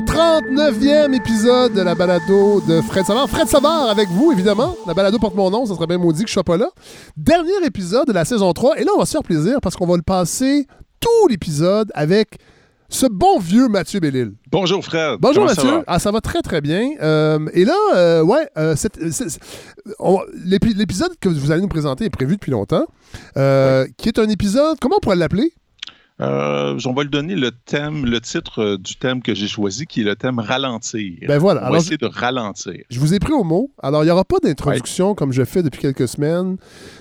Alors, 39e épisode de la balado de Fred Savard. Fred Savard avec vous, évidemment. La balado porte mon nom, ça serait bien maudit que je sois pas là. Dernier épisode de la saison 3. Et là, on va se faire plaisir parce qu'on va le passer tout l'épisode avec ce bon vieux Mathieu Bellil. Bonjour Fred. Bonjour Comment Mathieu. Ça va? ah, ça va très très bien. Euh, et là, euh, ouais, euh, l'épisode que vous allez nous présenter est prévu depuis longtemps, qui est un épisode, comment on pourrait l'appeler? Euh, on va lui donner le thème, le titre euh, du thème que j'ai choisi, qui est le thème ralentir. Ben voilà. On Alors, va essayer de ralentir. Je vous ai pris au mot. Alors, il n'y aura pas d'introduction comme je fais depuis quelques semaines.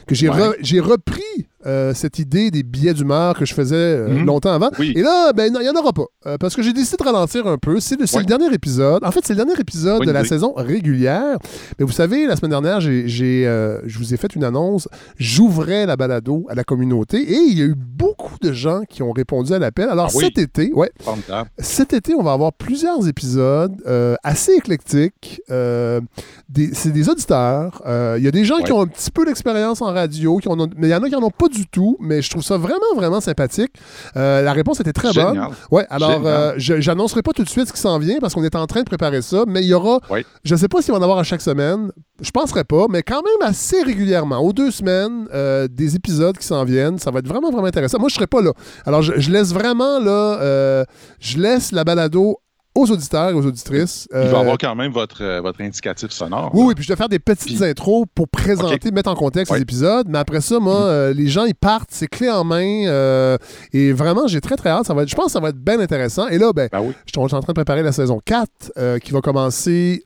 Que j'ai, Ouais. re- j'ai repris euh, cette idée des billets d'humeur que je faisais euh, Mhm. longtemps avant. Oui. Et là, ben, il n'y en aura pas. Euh, parce que j'ai décidé de ralentir un peu. C'est le, c'est Ouais. le dernier épisode. En fait, c'est le dernier épisode de la saison régulière. Mais vous savez, la semaine dernière, j'ai, je vous ai fait une annonce. J'ouvrais la balado à la communauté et il y a eu beaucoup de gens qui ont répondu à l'appel. Alors, Ah cet été, ouais, cet été, on va avoir plusieurs épisodes assez éclectiques. C'est des auditeurs. Il y a des gens qui ont un petit peu d'expérience en radio, qui ont- mais il y en a qui n'en ont pas du tout. Mais je trouve ça vraiment, vraiment sympathique. Euh, la réponse était très bonne. Ouais, alors euh, j'annoncerai pas tout de suite ce qui s'en vient parce qu'on est en train de préparer ça, mais il y aura, je sais pas s'il va en avoir à chaque semaine, je penserai pas, mais quand même assez régulièrement, aux deux semaines, euh, des épisodes qui s'en viennent, ça va être vraiment vraiment intéressant. Moi je serai pas là, alors je, je laisse vraiment là, je laisse la balado aux auditeurs et aux auditrices. Il Euh, va avoir quand même votre, euh, votre indicatif sonore. oui, oui, puis je dois faire des petites Puis- intros pour présenter, mettre en contexte les Ouais. épisodes. Mais après ça, moi, euh, les gens, ils partent, c'est clé en main. euh, et vraiment, j'ai très, très hâte. Ça va être, je pense que ça va être bien intéressant. Et là, ben, Ben oui. je suis en train de préparer la saison 4 euh, qui va commencer,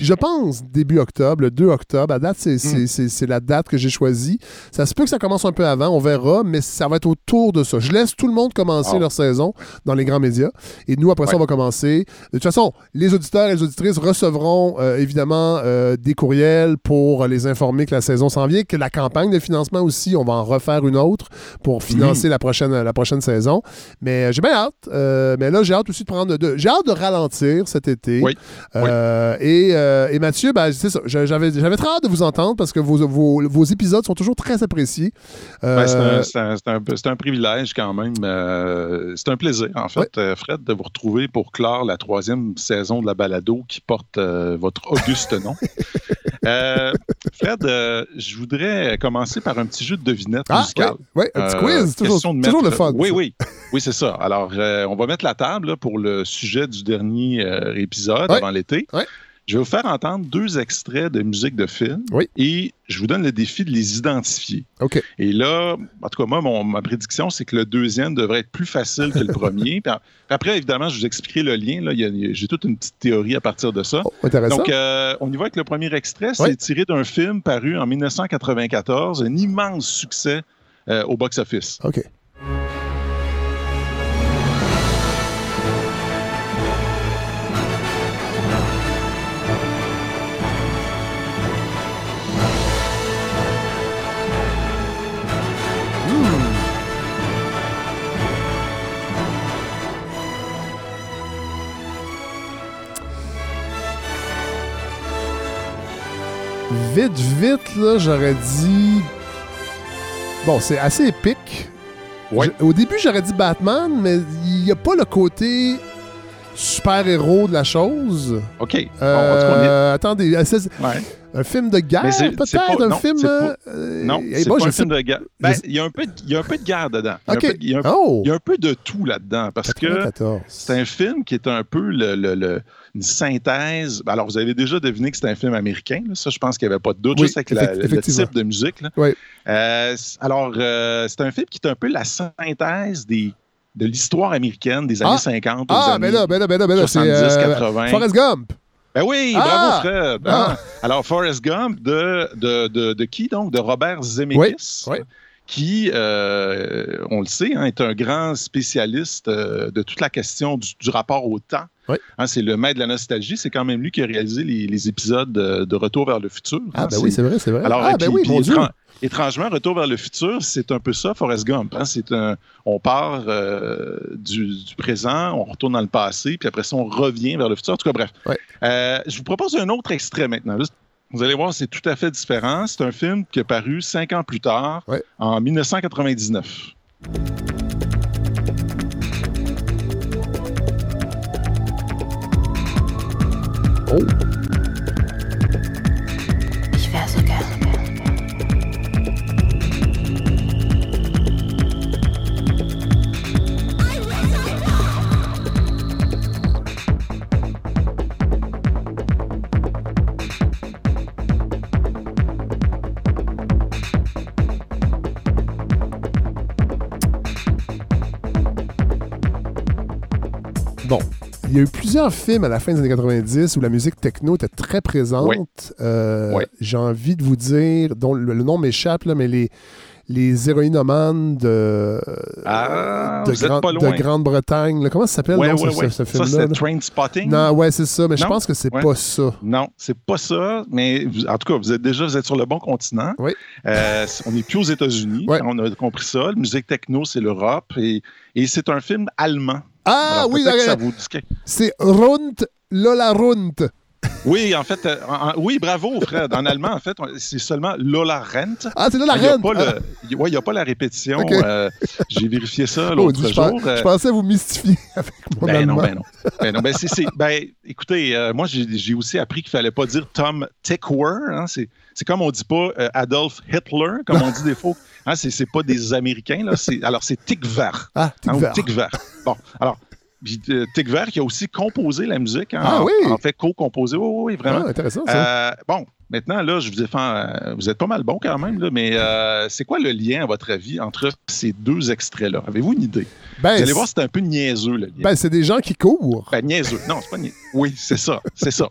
je pense, début octobre, le 2 octobre. À date, c'est c'est- la date que j'ai choisie. Ça se peut que ça commence un peu avant, on verra, mais ça va être autour de ça. Je laisse tout le monde commencer leur saison dans les grands médias. Et nous, après ça, on va commencer. De toute façon, les auditeurs et les auditrices recevront euh, évidemment euh, des courriels pour les informer que la saison s'en vient, que la campagne de financement aussi, on va en refaire une autre pour financer la, prochaine, la prochaine saison. Mais euh, j'ai bien hâte. Euh, mais là, j'ai hâte aussi de prendre. De, j'ai hâte de ralentir cet été. Oui. Et, euh, et Mathieu, ben, J'avais, j'avais très hâte de vous entendre parce que vos, vos, vos épisodes sont toujours très appréciés. Euh, Ben, c'est un- privilège quand même. euh, c'est un plaisir, en fait, Ouais. Fred, de vous retrouver pour clore la troisième saison de la balado qui porte votre auguste nom. Euh, Fred, euh, je voudrais commencer par un petit jeu de devinette ah, musicale. ouais, un petit Euh, quiz. Toujours, le fun. Oui, oui. Oui, c'est ça. Alors, on va mettre la table là, pour le sujet du dernier épisode avant l'été. Ouais. Je vais vous faire entendre deux extraits de musique de film Oui. et je vous donne le défi de les identifier. OK. Et là, en tout cas, moi, mon- ma prédiction, c'est que le deuxième devrait être plus facile que le premier. Puis après, évidemment, je vous expliquerai le lien. J'ai toute une petite théorie à partir de ça. Oh, intéressant. Donc, euh, on y va avec le premier extrait. C'est tiré d'un film paru en 1994, un immense succès euh, au box-office. OK. Vite, vite, là, j'aurais dit. Bon, c'est assez épique. Ouais. Je- Au début, j'aurais dit Batman, mais il n'y a pas le côté super-héros de la chose. OK. Bon, cas, Euh, Attendez, euh, on ouais. Un film de guerre, peut-être? Un non, film. pas- euh, Non, c'est pas je un film de guerre. Ben, il y, a un peu de- il y a un peu de guerre dedans. Il y a un OK. peu- Il y, a un- Oh! il y a un peu de tout là-dedans parce que 94. c'est un film qui est un peu le, le- le- une synthèse. Ben, Alors, vous avez déjà deviné que c'est un film américain. là. Ça, je pense qu'il n'y avait pas de doute, Oui, juste avec la- le type de musique. là. Oui. Euh, alors, euh, c'est un film qui est un peu la synthèse des, de l'histoire américaine des années Ah! 50 aux Ah, années ben là, ben là, ben là, ben là, c'est 70, euh, 80. Forrest Gump. Ben oui, Ah! bravo Fred. Ah! Hein? Alors, Forrest Gump de, de, de, de qui donc? De Robert Zemeckis. Oui, oui. Qui, euh, on le sait, hein, est un grand spécialiste euh, de toute la question du, du rapport au temps. Oui. Hein, c'est le maître de la nostalgie. C'est quand même lui qui a réalisé les, les épisodes de, de Retour vers le futur. Ah, hein. ben oui, c'est vrai, c'est vrai. Alors, ah, euh, ben oui, mon Dieu. Étrangement, Retour vers le futur, c'est un peu ça, Forrest Gump. hein. C'est un, on part euh, du, du présent, on retourne dans le passé, puis après ça, on revient vers le futur. En tout cas, bref. Ouais. Euh, je vous propose un autre extrait maintenant. Là, Vous allez voir, c'est tout à fait différent. C'est un film qui est paru cinq ans plus tard, Ouais. en 1999. Oh. Il y a eu plusieurs films à la fin des années 90 où la musique techno était très présente. Oui. Euh, Oui. J'ai envie de vous dire, dont le, le nom m'échappe, mais les, les héroïnomanes de, Ah, de, de. Grande-Bretagne. Comment ça s'appelle Ouais, non, ouais, ce, ouais. ce- ce Ça, film-là? c'est? Train Spotting. Non, ouais, c'est ça, mais je pense que c'est pas ça. Non, c'est pas ça, mais vous- en tout cas, vous êtes déjà vous êtes sur le bon continent. Oui. Euh, on n'est plus aux États-Unis. On a compris ça. La musique techno, c'est l'Europe. Et, et c'est un film allemand. Ah Alors, oui, c'est Rund Lola Rund. Oui, en fait, euh, en- oui, bravo, Fred. En allemand, en fait, c'est seulement Lola Rent. Ah, c'est Lola Il n'y a, Rund. pas Ah, il- ouais, il y a pas la répétition. Euh, J'ai vérifié ça oh, l'autre jour. Euh, je pensais vous mystifier avec mon Ben non, ben non. Ben non, ben c'est, c'est- ben, écoutez, moi, j'ai, aussi appris qu'il fallait pas dire Tom Tickwer. Hein, c'est, c'est comme on dit pas euh, Adolf Hitler, comme on dit des fois. Hein, c'est, c'est pas des Américains. Là, c'est, alors, c'est Tickver. Ah, Hein, Tigver. Tickver. Bon, alors, euh, Tickver qui a aussi composé la musique. hein, Ah en- oui? En fait, co-composé. Oui, oui, oui, vraiment. Ah, intéressant, ça. Euh, bon, maintenant, là, je vous ai fait. euh, vous êtes pas mal bon quand même, là, mais euh, c'est quoi le lien, à votre avis, entre ces deux extraits-là? Avez-vous une idée? ben, vous allez voir, c'est un peu niaiseux, le lien. ben, c'est des gens qui courent. Ben, niaiseux. Non, c'est pas niaiseux. Oui, c'est ça. C'est ça.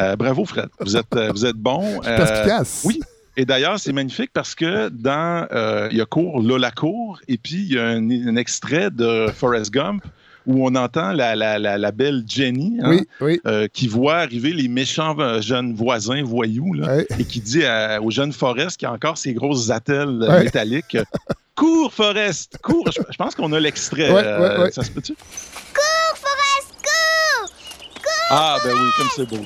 Euh, bravo, Fred. Vous êtes, euh, vous êtes bon. Euh, perspicace. oui. Et d'ailleurs, c'est magnifique parce que dans. il y a cours Lola Cour, et puis il y a un, un extrait de Forrest Gump où on entend la, la, la, la belle Jenny hein, Oui, oui. euh, qui voit arriver les méchants euh, jeunes voisins voyous là, et qui dit à- au jeune Forrest qui a encore ses grosses attelles euh, métalliques euh, Cours, Forrest, cours. Je, je pense qu'on a l'extrait. Euh. Ça se peut-tu? Cours, Forrest, cours! Ah, ben oui, comme c'est beau.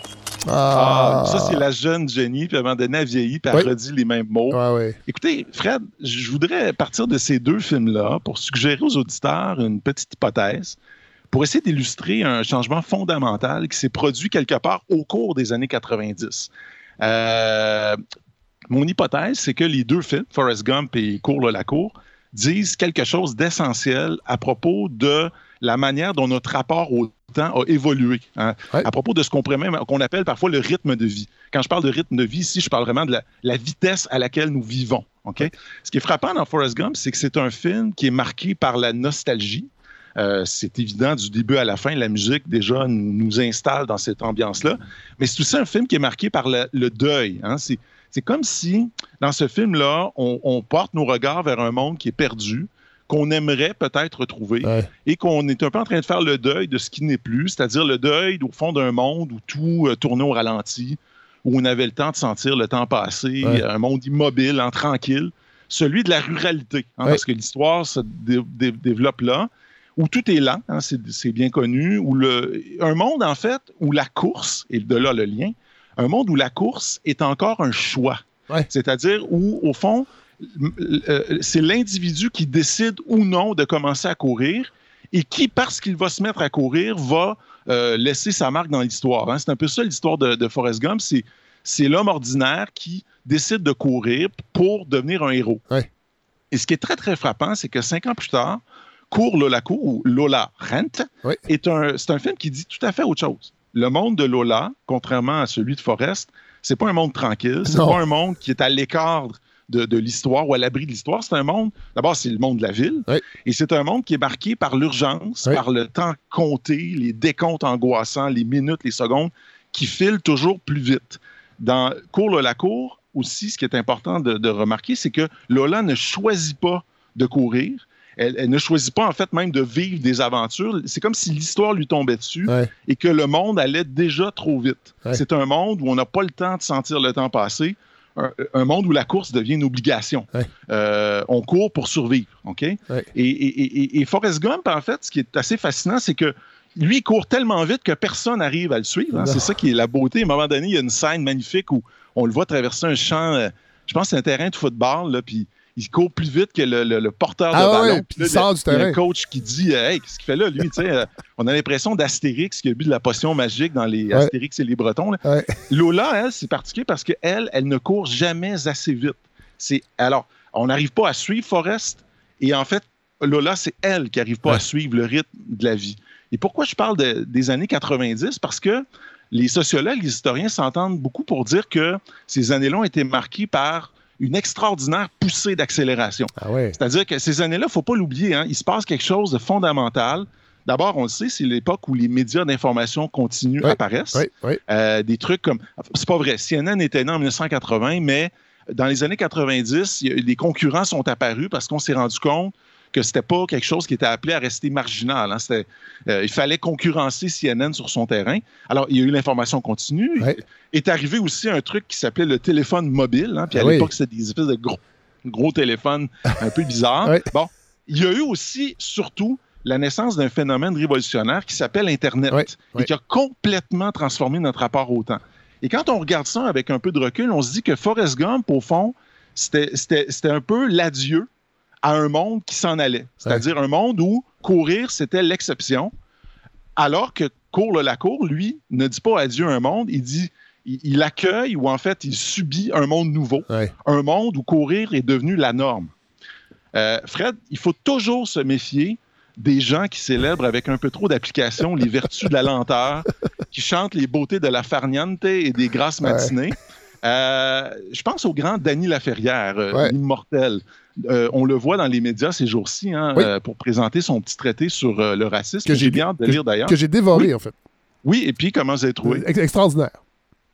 Ah, Ah, ça, c'est la jeune Jenny, puis à un moment donné, elle vieillit, puis elle Oui. redit les mêmes mots. Ouais, ouais. Écoutez, Fred, je voudrais partir de ces deux films-là pour suggérer aux auditeurs une petite hypothèse pour essayer d'illustrer un changement fondamental qui s'est produit quelque part au cours des années 90. Euh, mon hypothèse, c'est que les deux films, Forrest Gump et Cours la cour, disent quelque chose d'essentiel à propos de la manière dont notre rapport au temps a évolué. hein. Ouais. À propos de ce qu'on appelle parfois le rythme de vie. Quand je parle de rythme de vie, ici, je parle vraiment de la, la vitesse à laquelle nous vivons. OK? Ce qui est frappant dans Forrest Gump, c'est que c'est un film qui est marqué par la nostalgie. Euh, c'est évident du début à la fin, la musique déjà nous installe dans cette ambiance-là. Mais c'est aussi un film qui est marqué par le, le deuil. hein. C'est, c'est comme si, dans ce film-là, on, on porte nos regards vers un monde qui est perdu, qu'on aimerait peut-être retrouver, Ouais. et qu'on est un peu en train de faire le deuil de ce qui n'est plus, c'est-à-dire le deuil au fond d'un monde où tout euh, tournait au ralenti, où on avait le temps de sentir le temps passer, Ouais. un monde immobile, en tranquille, celui de la ruralité, hein, Ouais. parce que l'histoire se dé- dé- développe là, où tout est lent, hein, c'est bien connu, où le, un monde en fait où la course, et de là le lien, un monde où la course est encore un choix. Ouais. C'est-à-dire où, au fond, c'est l'individu qui décide ou non de commencer à courir et qui, parce qu'il va se mettre à courir, va euh, laisser sa marque dans l'histoire. hein. C'est un peu ça l'histoire de, de Forrest Gump. C'est, l'homme ordinaire qui décide de courir pour devenir un héros. Ouais. Et ce qui est très, très frappant, c'est que cinq ans plus tard, Cours Lola Cour, ou Lola Rent, Ouais. est un, c'est un film qui dit tout à fait autre chose. Le monde de Lola, contrairement à celui de Forrest, c'est pas un monde tranquille, c'est pas un monde qui est à l'écart de, de l'histoire ou à l'abri de l'histoire. C'est un monde, d'abord, c'est le monde de la ville, et c'est un monde qui est marqué par l'urgence, par le temps compté, les décomptes angoissants, les minutes, les secondes, qui filent toujours plus vite. Dans Cours Lola Cour, aussi, ce qui est important de, de remarquer, c'est que Lola ne choisit pas de courir. Elle, elle ne choisit pas, en fait, même de vivre des aventures. C'est comme si l'histoire lui tombait dessus Ouais. et que le monde allait déjà trop vite. Ouais. C'est un monde où on n'a pas le temps de sentir le temps passer. Un, un monde où la course devient une obligation. Ouais. Euh, on court pour survivre. OK? Ouais. Et, et, et, et Forrest Gump, en fait, ce qui est assez fascinant, c'est que lui, il court tellement vite que personne n'arrive à le suivre. hein. C'est ça qui est la beauté. À un moment donné, il y a une scène magnifique où on le voit traverser un champ, euh, je pense que c'est un terrain de football, là, puis il court plus vite que le, le- le porteur Ah de ballon. ouais, Puis il sort le- du terrain. un coach qui dit euh, Hey, qu'est-ce qu'il fait là, lui? Euh, on a l'impression d'Astérix qui a bu de la potion magique dans les Ouais. Astérix et les Bretons. là. Ouais. Lola, elle, c'est particulier parce qu'elle, elle ne court jamais assez vite. C'est Alors, on n'arrive pas à suivre Forrest. Et en fait, Lola, c'est elle qui n'arrive pas à suivre le rythme de la vie. Et pourquoi je parle de- des années 90? Parce que les sociologues, les historiens s'entendent beaucoup pour dire que ces années-là ont été marquées par une extraordinaire poussée d'accélération. Ah. C'est-à-dire que ces années-là, il ne faut pas l'oublier, hein, il se passe quelque chose de fondamental. D'abord, on le sait, c'est l'époque où les médias d'information continue Oui, apparaissent. Oui. Euh, des trucs comme. C'est pas vrai. CNN était né en 1980, mais dans les années 90, il y a- des concurrents sont apparus parce qu'on s'est rendu compte que c'était pas quelque chose qui était appelé à rester marginal. hein. C'était, euh, il fallait concurrencer CNN sur son terrain. Alors, il y a eu l'information continue. Ouais. Est arrivé aussi un truc qui s'appelait le téléphone mobile. hein. Puis à Ah oui. l'époque, c'était des espèces de gros, gros téléphones un peu bizarres. Ouais. Bon, il y a eu aussi, surtout, la naissance d'un phénomène révolutionnaire qui s'appelle Internet Ouais, et ouais. qui a complètement transformé notre rapport au temps. Et quand on regarde ça avec un peu de recul, on se dit que Forrest Gump, au fond, c'était un peu l'adieu à un monde qui s'en allait. C'est-à-dire un monde où courir, c'était l'exception, alors que Cours le Lacour, lui, ne dit pas adieu à un monde, il dit, il, il accueille ou en fait, il subit un monde nouveau, Ouais. un monde où courir est devenu la norme. Euh, Fred, il faut toujours se méfier des gens qui célèbrent avec un peu trop d'application les vertus de la lenteur, qui chantent les beautés de la farniente et des grasses Ouais. matinées. Euh, je pense au grand Danny Laferrière, euh, Ouais. l'immortel. Euh, on le voit dans les médias ces jours-ci hein, Oui. euh, pour présenter son petit traité sur euh, le racisme, Que j'ai bien hâte de lire d'ailleurs. Que j'ai dévoré, en fait. Oui, et puis comment vous avez trouvé? Ex- Extraordinaire.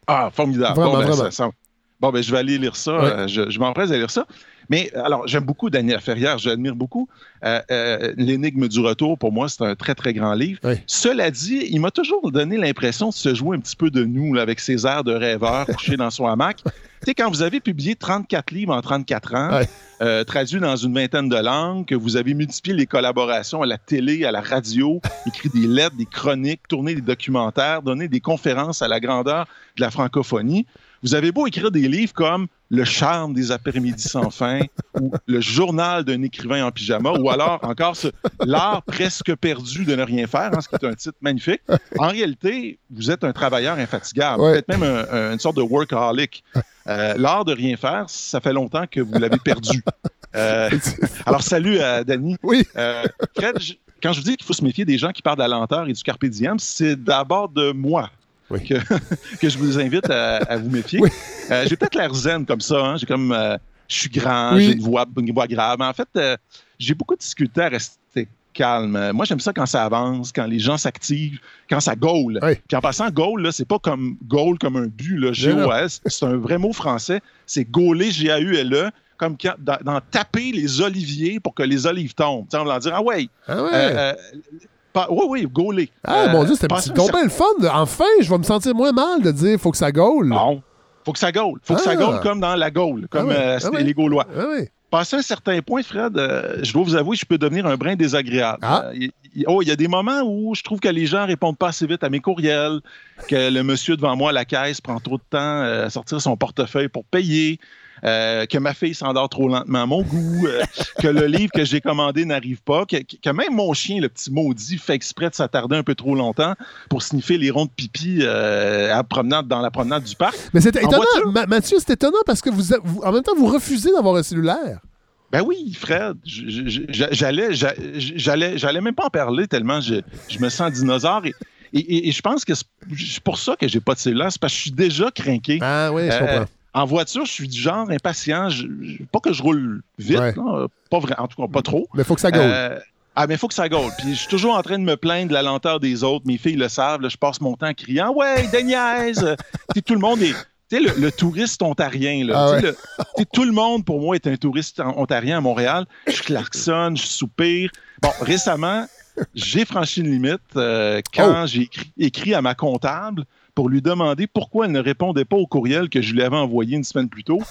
Ah, formidable. Vraiment, bon, ben, vraiment. ça- ça- bon, ben, je vais aller lire ça. Ouais. Euh, je je m'empresse à lire ça. Mais alors, j'aime beaucoup Daniel Ferrière, j'admire beaucoup. Euh, euh, L'énigme du retour, pour moi, c'est un très, très grand livre. Cela dit, il m'a toujours donné l'impression de se jouer un petit peu de nous, là, avec ses airs de rêveur couché dans son hamac. tu sais, quand vous avez publié 34 livres en 34 ans, euh, traduits dans une vingtaine de langues, que vous avez multiplié les collaborations à la télé, à la radio, écrit des lettres, des chroniques, tourné des documentaires, donné des conférences à la grandeur de la francophonie. Vous avez beau écrire des livres comme Le charme des après-midi sans fin ou Le journal d'un écrivain en pyjama ou alors encore ce L'art presque perdu de ne rien faire, hein, ce qui est un titre magnifique. En réalité, vous êtes un travailleur infatigable, Ouais. peut-être même un- un- une sorte de workaholic. Euh, L'art de rien faire, ça fait longtemps que vous l'avez perdu. Euh, alors, salut à Danny. Oui. Euh, Fred, je- quand je vous dis qu'il faut se méfier des gens qui parlent de la lenteur et du carpe diem, c'est d'abord de moi Oui. que, que je vous invite à, à vous méfier. Oui. Euh, j'ai peut-être l'air zen comme ça. hein. J'ai comme, euh, je suis grand, Oui. j'ai une voix, une voix grave. Mais en fait, euh, j'ai beaucoup de difficultés à rester calme. Moi, j'aime ça quand ça avance, quand les gens s'activent, quand ça gaule. Oui. Puis en passant, goal, là, c'est pas comme goal comme un but, là, G-O-S. C'est un vrai mot français. C'est gauler, G-A-U-L-E, comme quand- dans, dans taper les oliviers pour que les olives tombent. Tu sais, en dire, ah ouais, Ah ouais. euh, euh, oui, oui, gauler. ah, Euh, mon Dieu, c'était passez c'est un donc bien le fun. Enfin, je vais me sentir moins mal de dire faut que ça gaule. Non. Faut que ça gaule. Faut que ça Ah. gaule comme dans la Gaule, comme Ah euh, ah les Gaulois. Oui. Passé un certain point, Fred, euh, je dois vous avouer, je peux devenir un brin désagréable. Euh, il- il- oh, il y a des moments où je trouve que les gens répondent pas assez vite à mes courriels, que le monsieur devant moi à la caisse prend trop de temps euh, à sortir son portefeuille pour payer, euh, que ma fille s'endort trop lentement à mon goût, euh, que le livre que j'ai commandé n'arrive pas, que, que même mon chien, le petit maudit, fait exprès de s'attarder un peu trop longtemps pour sniffer les ronds de pipi euh, à la promenade, dans la promenade du parc. Mais c'est étonnant? Ma- Mathieu, c'est étonnant parce que vous, vous- en même temps, vous refusez d'avoir un cellulaire. Ben oui, Fred, j'allais, j'a- j'allais, j'allais même pas en parler tellement je, je me sens dinosaure et, et- et- et je pense que c'est pour ça que j'ai pas de cellulaire, c'est parce que je suis déjà craqué. Ah oui, je comprends. En voiture, je suis du genre impatient. Je- je- pas que je roule vite, Ouais. là, pas vrai, en tout cas pas trop. Mais il faut que ça gaule. Euh, ah, mais il faut que ça gaule. Puis je suis toujours en train de me plaindre de la lenteur des autres. Mes filles le savent. là, je passe mon temps criant Ouais, sais, tout le monde est. Tu sais, le, le touriste ontarien, là. Ah ouais. le- tout le monde, pour moi, est un touriste on- ontarien à Montréal. Je klaxonne, je soupire. Bon, récemment, j'ai franchi une limite euh, quand j'ai écrit, écrit à ma comptable pour lui demander pourquoi elle ne répondait pas au courriel que je lui avais envoyé une semaine plus tôt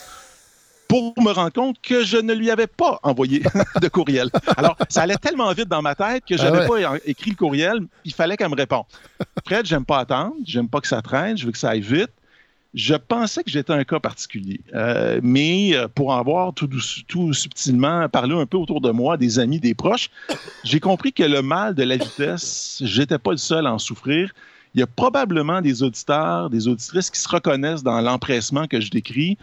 pour me rendre compte que je ne lui avais pas envoyé de courriel. Alors, ça allait tellement vite dans ma tête que je Ah n'avais ouais. pas écrit le courriel. Il fallait qu'elle me réponde. Fred, j'aime pas attendre, j'aime pas que ça traîne, je veux que ça aille vite. je pensais que j'étais un cas particulier. Euh, mais euh, pour en voir tout, tout subtilement parler un peu autour de moi, des amis, des proches, j'ai compris que le mal de la vitesse, j'étais pas le seul à en souffrir. Il y a probablement des auditeurs, des auditrices qui se reconnaissent dans l'empressement que je décris,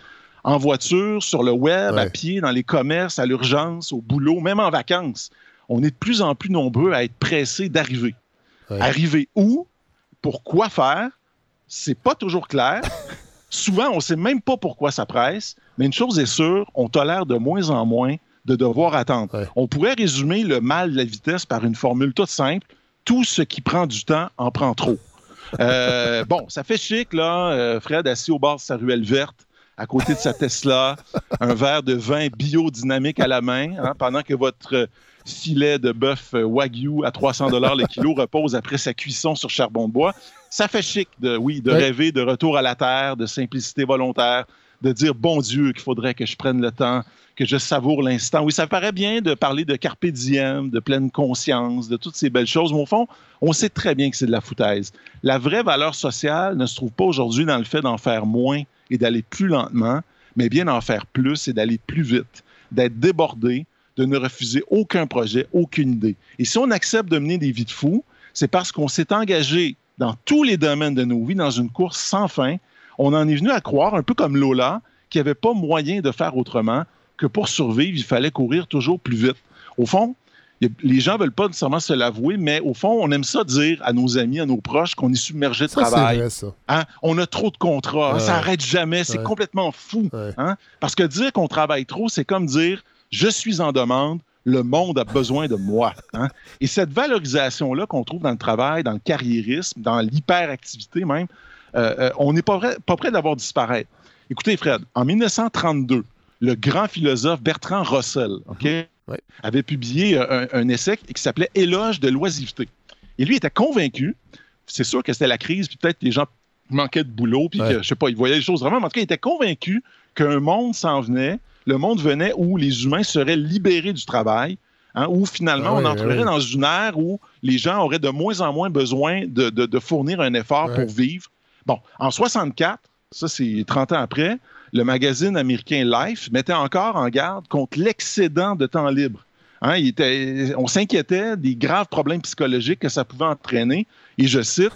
en voiture, sur le web, à pied, dans les commerces, à l'urgence, au boulot, même en vacances. On est de plus en plus nombreux à être pressés d'arriver. Ouais. Arriver où? Pour quoi faire? C'est pas toujours clair. Souvent, on sait même pas pourquoi ça presse, mais une chose est sûre, on tolère de moins en moins de devoir attendre. Ouais. On pourrait résumer le mal de la vitesse par une formule toute simple. Tout ce qui prend du temps en prend trop. Euh, bon, ça fait chic, là, euh, Fred assis au bord de sa ruelle verte, à côté de sa Tesla, un verre de vin biodynamique à la main, hein, pendant que votre filet de bœuf Wagyu à 300 dollars le kilo repose après sa cuisson sur charbon de bois. Ça fait chic, de, oui, de Ouais. rêver de retour à la terre, de simplicité volontaire, de dire, bon Dieu, qu'il faudrait que je prenne le temps, que je savoure l'instant. Oui, ça paraît bien de parler de carpe diem, de pleine conscience, de toutes ces belles choses, mais au fond, on sait très bien que c'est de la foutaise. La vraie valeur sociale ne se trouve pas aujourd'hui dans le fait d'en faire moins et d'aller plus lentement, mais bien d'en faire plus et d'aller plus vite, d'être débordé, de ne refuser aucun projet, aucune idée. Et si on accepte de mener des vies de fous, c'est parce qu'on s'est engagé dans tous les domaines de nos vies dans une course sans fin. On en est venu à croire, un peu comme Lola, qu'il n'y avait pas moyen de faire autrement, que pour survivre, il fallait courir toujours plus vite. Au fond, les gens ne veulent pas nécessairement se l'avouer, mais au fond, on aime ça dire à nos amis, à nos proches qu'on est submergé de Ça, travail. vrai, ça. Hein? On a trop de contrats, Ouais. ça n'arrête jamais, c'est Ouais. complètement fou. Ouais. Hein? Parce que dire qu'on travaille trop, c'est comme dire je suis en demande, le monde a besoin de moi. hein? Et cette valorisation-là qu'on trouve dans le travail, dans le carriérisme, dans l'hyperactivité même, euh, euh, on n'est pas, vrai- pas prêt d'avoir disparaître. Écoutez, Fred, en 1932, le grand philosophe Bertrand Russell OK, Ouais. avait publié euh, un, un essai qui s'appelait Éloge de l'oisiveté. Et lui était convaincu, c'est sûr que c'était la crise, puis peut-être que les gens manquaient de boulot, puis Ouais. que, je sais pas, ils voyaient les choses vraiment, mais en tout cas, il était convaincu qu'un monde s'en venait, le monde venait où les humains seraient libérés du travail, hein, où finalement Ah on entrerait dans une ère où les gens auraient de moins en moins besoin de, de- de fournir un effort pour vivre. Bon, en 64, ça c'est 30 ans après, le magazine américain Life mettait encore en garde contre l'excédent de temps libre. Hein, il était- on s'inquiétait des graves problèmes psychologiques que ça pouvait entraîner. Et je cite,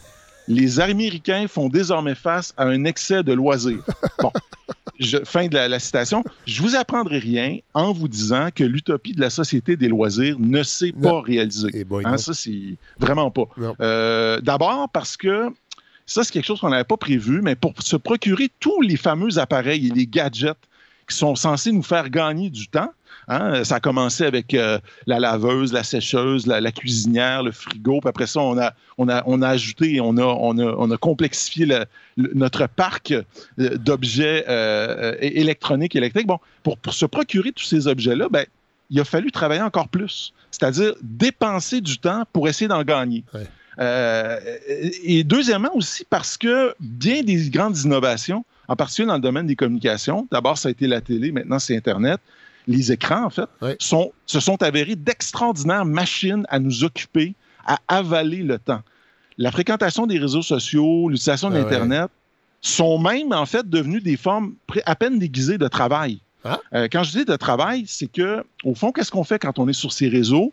les Américains font désormais face à un excès de loisirs. Bon, je- fin de la, la citation. Je vous apprendrai rien en vous disant que l'utopie de la société des loisirs ne s'est pas réalisée. Et boy, Hein, ça, c'est vraiment pas. Euh, D'abord parce que ça, c'est quelque chose qu'on n'avait pas prévu, mais pour se procurer tous les fameux appareils et les gadgets qui sont censés nous faire gagner du temps, hein, ça a commencé avec euh, la laveuse, la sécheuse, la, cuisinière, le frigo, puis après ça, on a, on a, on a ajouté, on a, on a, on a complexifié le- le- notre parc euh, d'objets euh, euh, électroniques, électriques. Bon, pour, pour se procurer tous ces objets-là, ben, il a fallu travailler encore plus, c'est-à-dire dépenser du temps pour essayer d'en gagner. Euh, et deuxièmement aussi parce que bien des grandes innovations, en particulier dans le domaine des communications, d'abord ça a été la télé, maintenant c'est Internet, les écrans en fait, sont, se sont avérés d'extraordinaires machines à nous occuper, à avaler le temps. La fréquentation des réseaux sociaux, l'utilisation Ah ouais. d'Internet sont même en fait devenus des formes à peine déguisées de travail. Ah. Euh, quand je dis de travail, c'est que au fond, qu'est-ce qu'on fait quand on est sur ces réseaux?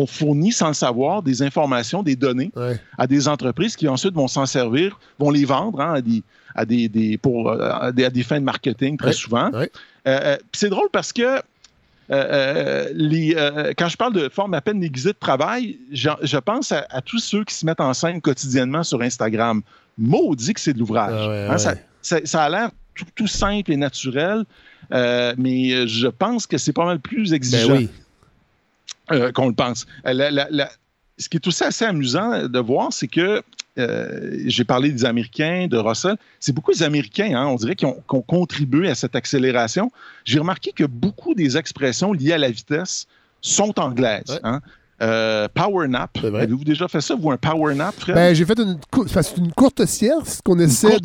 On fournit sans le savoir des informations, des données Ouais. à des entreprises qui ensuite vont s'en servir, vont les vendre hein, à, des, à, des, des- pour, euh, à, des, à des fins de marketing très Ouais, souvent. ouais. Euh, euh, c'est drôle parce que euh, les, euh, quand je parle de forme à peine déguisée de travail, je, je pense à, à tous ceux qui se mettent en scène quotidiennement sur Instagram. Maudit que c'est de l'ouvrage. Ah Hein, ouais. ça, ça- ça a l'air tout, tout simple et naturel, euh, mais je pense que c'est pas mal plus exigeant Ben oui. Euh, qu'on le pense. Euh, la- la- la- ce qui est aussi assez amusant de voir, c'est que euh, j'ai parlé des Américains, de Russell. C'est beaucoup les Américains, hein, on dirait, qui ont, qui ont contribué à cette accélération. J'ai remarqué que beaucoup des expressions liées à la vitesse sont anglaises. Ouais. hein. Euh, power nap. Avez-vous déjà fait ça, vous, un power nap, Fred? Ben, j'ai fait une, cou- enfin, c'est une courte sieste qu'on essaie,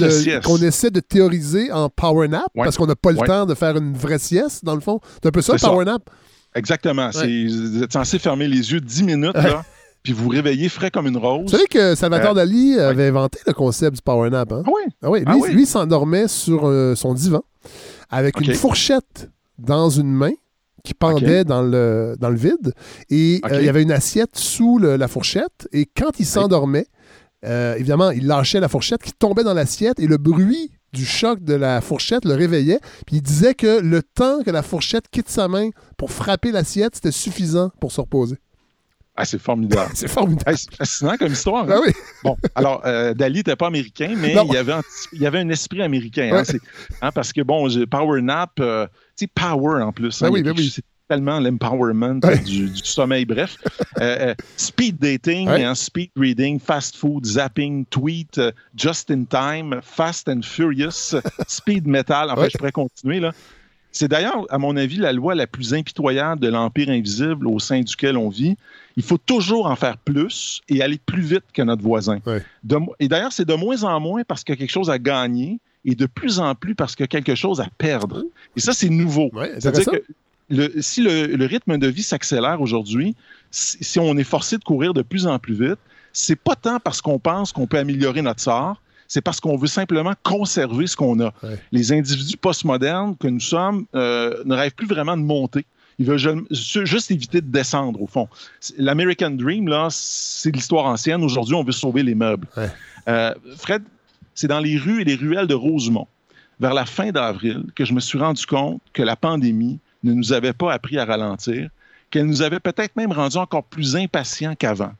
qu'on essaie de théoriser en power nap Ouais. parce qu'on n'a pas le Ouais. temps de faire une vraie sieste, dans le fond. C'est un peu ça. power nap. Exactement. Vous êtes censé fermer les yeux 10 minutes là, puis vous vous réveillez frais comme une rose. Vous savez que Salvatore Euh, Dali avait inventé le concept du power nap. Hein? Ah oui? Ah oui, lui, Ah oui? lui, il s'endormait sur euh, son divan avec une fourchette dans une main qui pendait dans, le, dans le vide. Et euh, il y avait une assiette sous le- la fourchette. Et quand il s'endormait, évidemment, il lâchait la fourchette qui tombait dans l'assiette et le bruit du choc de la fourchette le réveillait. Puis il disait que le temps que la fourchette quitte sa main pour frapper l'assiette, c'était suffisant pour se reposer. Ah, c'est formidable. C'est formidable. C'est fascinant comme histoire. hein? Ah oui. Bon, alors, euh, Dali n'était pas américain, mais Non. il y, avait, il y avait un esprit américain. hein, Ouais. hein, parce que, bon, Power Nap, euh, tu sais, Power en plus. Hein, oui, ben oui. C'est tellement l'empowerment Ouais. du, du sommeil, bref. Euh, euh, speed dating, Ouais. hein, speed reading, fast food, zapping, tweet, euh, just in time, fast and furious, speed metal. En fait, je pourrais continuer, là. C'est d'ailleurs, à mon avis, la loi la plus impitoyable de l'Empire invisible au sein duquel on vit. Il faut toujours en faire plus et aller plus vite que notre voisin. De et d'ailleurs, c'est de moins en moins parce qu'il y a quelque chose à gagner et de plus en plus parce qu'il y a quelque chose à perdre. Et ça, c'est nouveau. Ouais, C'est-à-dire que le- si le, le rythme de vie s'accélère aujourd'hui, si, si on est forcé de courir de plus en plus vite, c'est pas tant parce qu'on pense qu'on peut améliorer notre sort, c'est parce qu'on veut simplement conserver ce qu'on a. Ouais. Les individus postmodernes que nous sommes euh, ne rêvent plus vraiment de monter. Ils veulent ju- ju- juste éviter de descendre, au fond. L'American Dream, là, c'est l'histoire ancienne. Aujourd'hui, on veut sauver les meubles. Ouais. Euh, Fred, c'est dans les rues et les ruelles de Rosemont, vers la fin d'avril, que je me suis rendu compte que la pandémie ne nous avait pas appris à ralentir, qu'elle nous avait peut-être même rendu encore plus impatients qu'avant.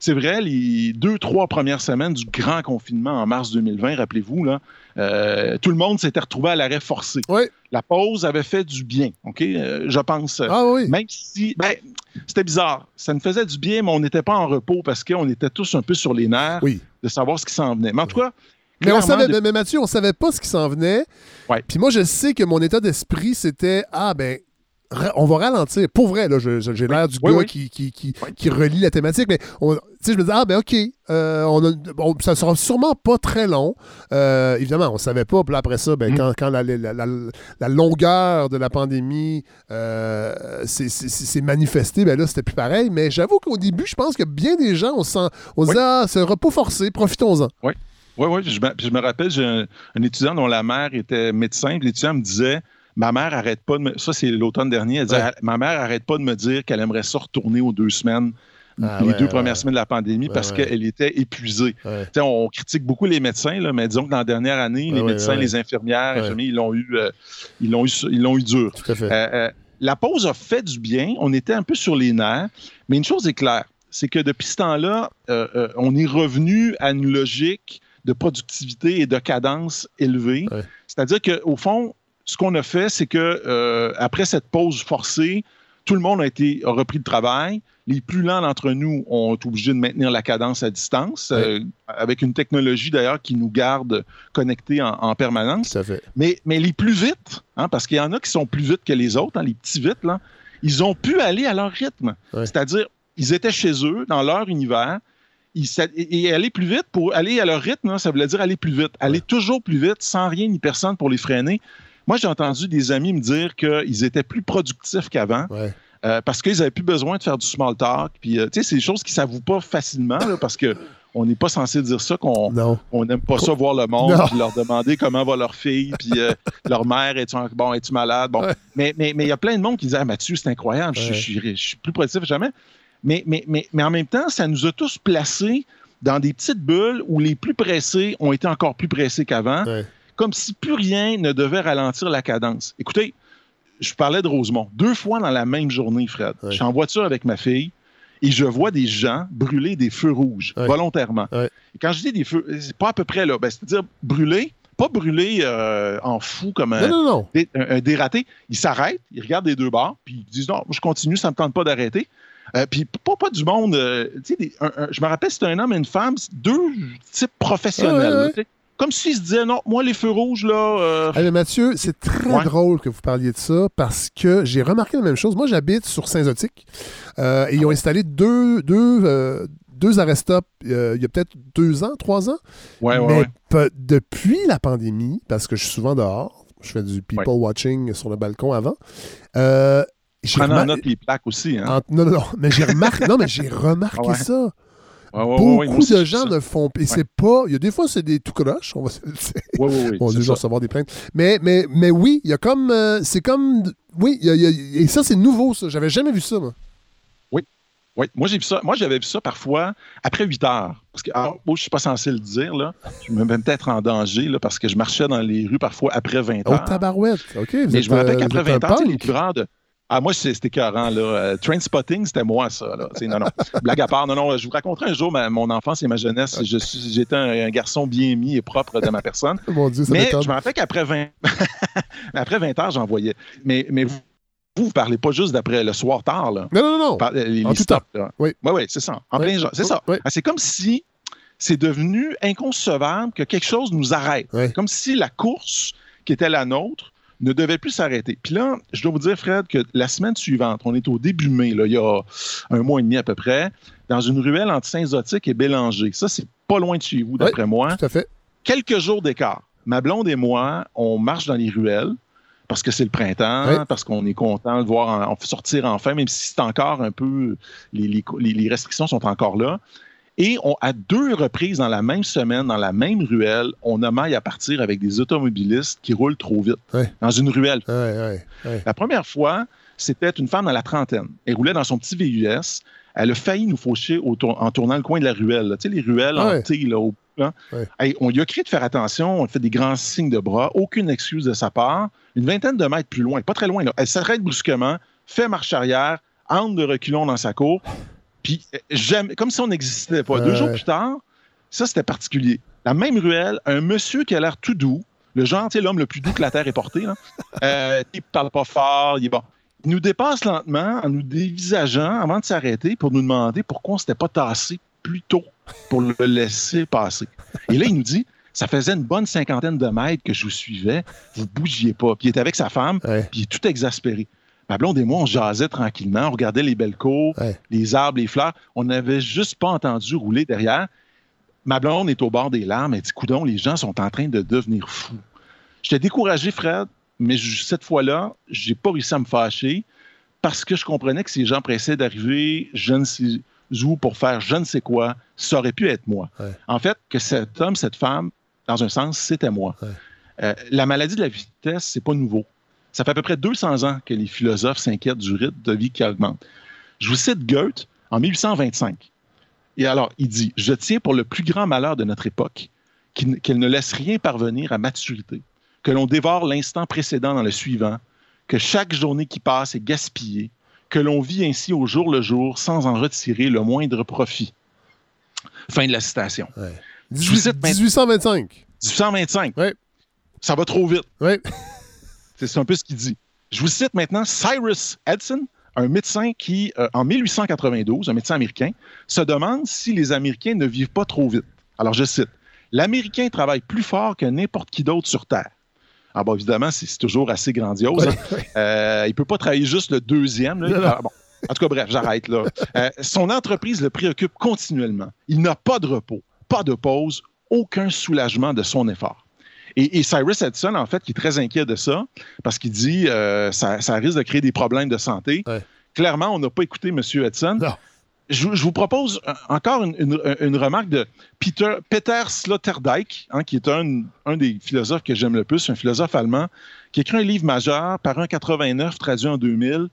C'est vrai, les deux, trois premières semaines du grand confinement en mars 2020, rappelez-vous, là, euh, tout le monde s'était retrouvé à l'arrêt forcé. Oui. La pause avait fait du bien, OK? Euh, je pense. Ah oui. Même si, ben, c'était bizarre. Ça nous faisait du bien, mais on n'était pas en repos parce qu'on était tous un peu sur les nerfs Oui. de savoir ce qui s'en venait. Mais en tout cas, Mais on savait, de- mais, Mathieu, on savait pas ce qui s'en venait. Ouais. Puis moi, je sais que mon état d'esprit, c'était ah ben on va ralentir. Pour vrai, là, j'ai l'air du Oui, gars oui. Qui, qui, qui, relie la thématique, mais on- tu sais, je me disais, ah ben ok, euh, on a- ça sera sûrement pas très long. Euh, évidemment, on savait pas. Puis là, après ça, ben, Mm. quand, quand la, la- la- la longueur de la pandémie euh, s'est- manifestée, ben là, c'était plus pareil. Mais j'avoue qu'au début, je pense que bien des gens, on, sent, on se Oui. ah, c'est un repos forcé, profitons-en. Oui, oui, je, puis je me rappelle, j'ai un, un étudiant dont la mère était médecin, l'étudiant me disait Ma mère arrête pas de me. Ça, c'est l'automne dernier. Elle disait Ouais. Ma mère arrête pas de me dire qu'elle aimerait ça retourner aux deux semaines, Ah, les ouais, deux ouais, premières ouais. semaines de la pandémie, parce qu'elle était épuisée. On critique beaucoup les médecins, là, mais disons que dans la dernière année, les médecins, les infirmières, ils l'ont eu, euh, ils l'ont eu, ils l'ont eu dur. Tout à fait. Euh, euh, la pause a fait du bien. On était un peu sur les nerfs. Mais une chose est claire, c'est que depuis ce temps-là, on est revenu à une logique de productivité et de cadence élevée. Ouais. C'est-à-dire qu'au fond, ce qu'on a fait, c'est que euh, après cette pause forcée, tout le monde a été a repris le travail. Les plus lents d'entre nous ont été obligés de maintenir la cadence à distance, euh, avec une technologie d'ailleurs qui nous garde connectés en- en permanence. Fait. Mais, mais les plus vite, hein, parce qu'il y en a qui sont plus vite que les autres, hein, les petits vite, là, ils ont pu aller à leur rythme. C'est-à-dire, ils étaient chez eux, dans leur univers, ils et, aller plus vite, pour aller à leur rythme, hein, ça voulait dire aller plus vite. Aller toujours plus vite, sans rien ni personne pour les freiner. Moi, j'ai entendu des amis me dire qu'ils étaient plus productifs qu'avant. Ouais. Euh, parce qu'ils n'avaient plus besoin de faire du small talk. Puis, euh, tu sais, c'est des choses qui ne s'avouent pas facilement, là, parce que on n'est pas censé dire ça, qu'on n'aime pas ça voir le monde, puis leur demander comment va leur fille, puis euh, leur mère, es-tu bon, es-tu malade? Bon. Ouais. Mais mais- mais il y a plein de monde qui disent Ah, Mathieu, c'est incroyable, je, je suis plus productif que jamais. Mais, mais, mais, mais en même temps, ça nous a tous placés dans des petites bulles où les plus pressés ont été encore plus pressés qu'avant, Ouais. comme si plus rien ne devait ralentir la cadence. Écoutez, je parlais de Rosemont. Deux fois dans la même journée, Fred. Ouais. Je suis en voiture avec ma fille et je vois des gens brûler des feux rouges Ouais. volontairement. Et quand je dis des feux, c'est pas à peu près là. Ben, C'est-à-dire brûler, pas brûler euh, en fou comme un, Non, non, non. dé- un- un dératé. Ils s'arrêtent, ils regardent les deux bords, puis ils disent non, je continue, ça me tente pas d'arrêter. Euh, puis pas, pas du monde. euh, tu sais, des- un- un- je me rappelle, c'était un homme et une femme, deux types professionnels. Ouais, ouais, ouais. Comme s'ils se disaient non, moi les feux rouges là. euh, bien, Mathieu, c'est très Ouais. drôle que vous parliez de ça parce que j'ai remarqué la même chose. Moi, j'habite sur Saint-Zotique euh, et ils ont installé deux, deux, euh, deux arrêt-stop euh, il y a peut-être deux ans, trois ans. ouais, ouais, Mais ouais. depuis la pandémie, parce que je suis souvent dehors, je fais du people watching sur le balcon avant, en remar- note les plaques aussi. Hein? en- non, non, non, mais j'ai remarqué, non, mais j'ai remarqué ouais. ça. Ouais, ouais, ouais, Beaucoup de gens ne font et c'est pas. Il y a des fois, c'est des tout croches, on va se le dire. Déjà ça. recevoir des plaintes. Mais, mais, mais oui, il y a comme. euh, c'est comme. Oui, il y a- il y a- et ça, c'est nouveau, ça. J'avais jamais vu ça, moi. Oui, moi j'ai vu ça. Moi j'avais vu ça parfois après 8 heures. Parce que alors, moi, je suis pas censé le dire là. Je me mets peut-être en danger là, parce que je marchais dans les rues parfois après 20 Oh, heures. tabarouette. OK. vous Mais êtes, je me rappelle qu'après vous êtes 20 un ans, tu sais, les rares de. Ah, moi, c'est- c'était écœurant, là. Euh, Train spotting, c'était moi, ça, là. Non, non. Blague à part, non, non. Je vous raconterai un jour ma- mon enfance et ma jeunesse. Je suis- J'étais un, un garçon bien mis et propre de ma personne. Mon Dieu, ça Mais m'étonne. je me rappelle qu'après 20... après 20 heures, j'en voyais. Mais, mais vous, vous, vous parlez pas juste d'après le soir tard, là. Non, non, non. Par- les, les En tout stops, là. Oui. Oui, oui, c'est ça. En Oui. plein genre. C'est ça. Oui. Ah, C'est comme si c'est devenu inconcevable que quelque chose nous arrête. Comme si la course qui était la nôtre ne devait plus s'arrêter. Puis là, je dois vous dire, Fred, que la semaine suivante, on est au début mai, là, il y a un mois et demi à peu près, dans une ruelle entre Saint-Zotique et Bélanger. Ça, c'est pas loin de chez vous, d'après moi Tout à fait. quelques jours d'écart. Ma blonde et moi, on marche dans les ruelles parce que c'est le printemps, Oui. parce qu'on est content de voir en- sortir enfin, même si c'est encore un peu. Les, les- les- les restrictions sont encore là. Et on, à deux reprises dans la même semaine, dans la même ruelle, on a maille à partir avec des automobilistes qui roulent trop vite dans une ruelle. Ouais, ouais, ouais. La première fois, c'était une femme dans la trentaine. Elle roulait dans son petit VUS. Elle a failli nous faucher tour- en tournant le coin de la ruelle. là. Tu sais, les ruelles en T, là, au. Ouais. Hey, on lui a crié de faire attention. On a fait des grands signes de bras. Aucune excuse de sa part. Une vingtaine de mètres plus loin, pas très loin, là, elle s'arrête brusquement, fait marche arrière, entre de reculons dans sa cour. Puis, jamais, comme si on n'existait pas. Deux jours plus tard, ça, c'était particulier. La même ruelle, un monsieur qui a l'air tout doux, le genre, tu sais, l'homme le plus doux que la Terre ait porté, là. Euh, il parle pas fort, il est bon. Il nous dépasse lentement en nous dévisageant avant de s'arrêter pour nous demander pourquoi on s'était pas tassé plus tôt pour le laisser passer. Et là, il nous dit ça faisait une bonne cinquantaine de mètres que je vous suivais, vous bougiez pas. Puis il est avec sa femme, Ouais. puis il est tout exaspéré. Ma blonde et moi, on jasait tranquillement, on regardait les belles cours, Ouais. les arbres, les fleurs. On n'avait juste pas entendu rouler derrière. Ma blonde est au bord des larmes. Elle dit Coudon, les gens sont en train de devenir fous. J'étais découragé, Fred, mais je- cette fois-là, j'ai pas réussi à me fâcher parce que je comprenais que ces gens pressaient d'arriver, je ne sais où, pour faire je ne sais quoi. Ça aurait pu être moi. Ouais. En fait, que cet homme, cette femme, dans un sens, c'était moi. Ouais. Euh, la maladie de la vitesse, c'est pas nouveau. Ça fait à peu près 200 ans que les philosophes s'inquiètent du rythme de vie qui augmente. Je vous cite Goethe en 1825. Et alors, il dit Je tiens pour le plus grand malheur de notre époque qu'elle ne laisse rien parvenir à maturité, que l'on dévore l'instant précédent dans le suivant, que chaque journée qui passe est gaspillée, que l'on vit ainsi au jour le jour sans en retirer le moindre profit. Fin de la citation. Ouais. Je vous cite maintenant- 1825. 1825. Ouais. Ça va trop vite. Ouais. C'est un peu ce qu'il dit. Je vous cite maintenant Cyrus Edson, un médecin qui, euh, en 1892, un médecin américain, se demande si les Américains ne vivent pas trop vite. Alors, je cite L'Américain travaille plus fort que n'importe qui d'autre sur Terre. Ah bon, évidemment, c'est toujours assez grandiose. Hein. Euh, il peut pas travailler juste le deuxième. là. Ah, bon. En tout cas, bref, j'arrête là. Euh, son entreprise le préoccupe continuellement. Il n'a pas de repos, pas de pause, aucun soulagement de son effort. Et, et Cyrus Edson, en fait, qui est très inquiet de ça, parce qu'il dit euh, ça, ça risque de créer des problèmes de santé. Ouais. Clairement, on n'a pas écouté M. Edson. Non. Je, je vous propose euh, encore une, une- une remarque de Peter, Peter Sloterdijk, hein, qui est un, un des philosophes que j'aime le plus, un philosophe allemand, qui écrit un livre majeur, par un 89, traduit en 2000,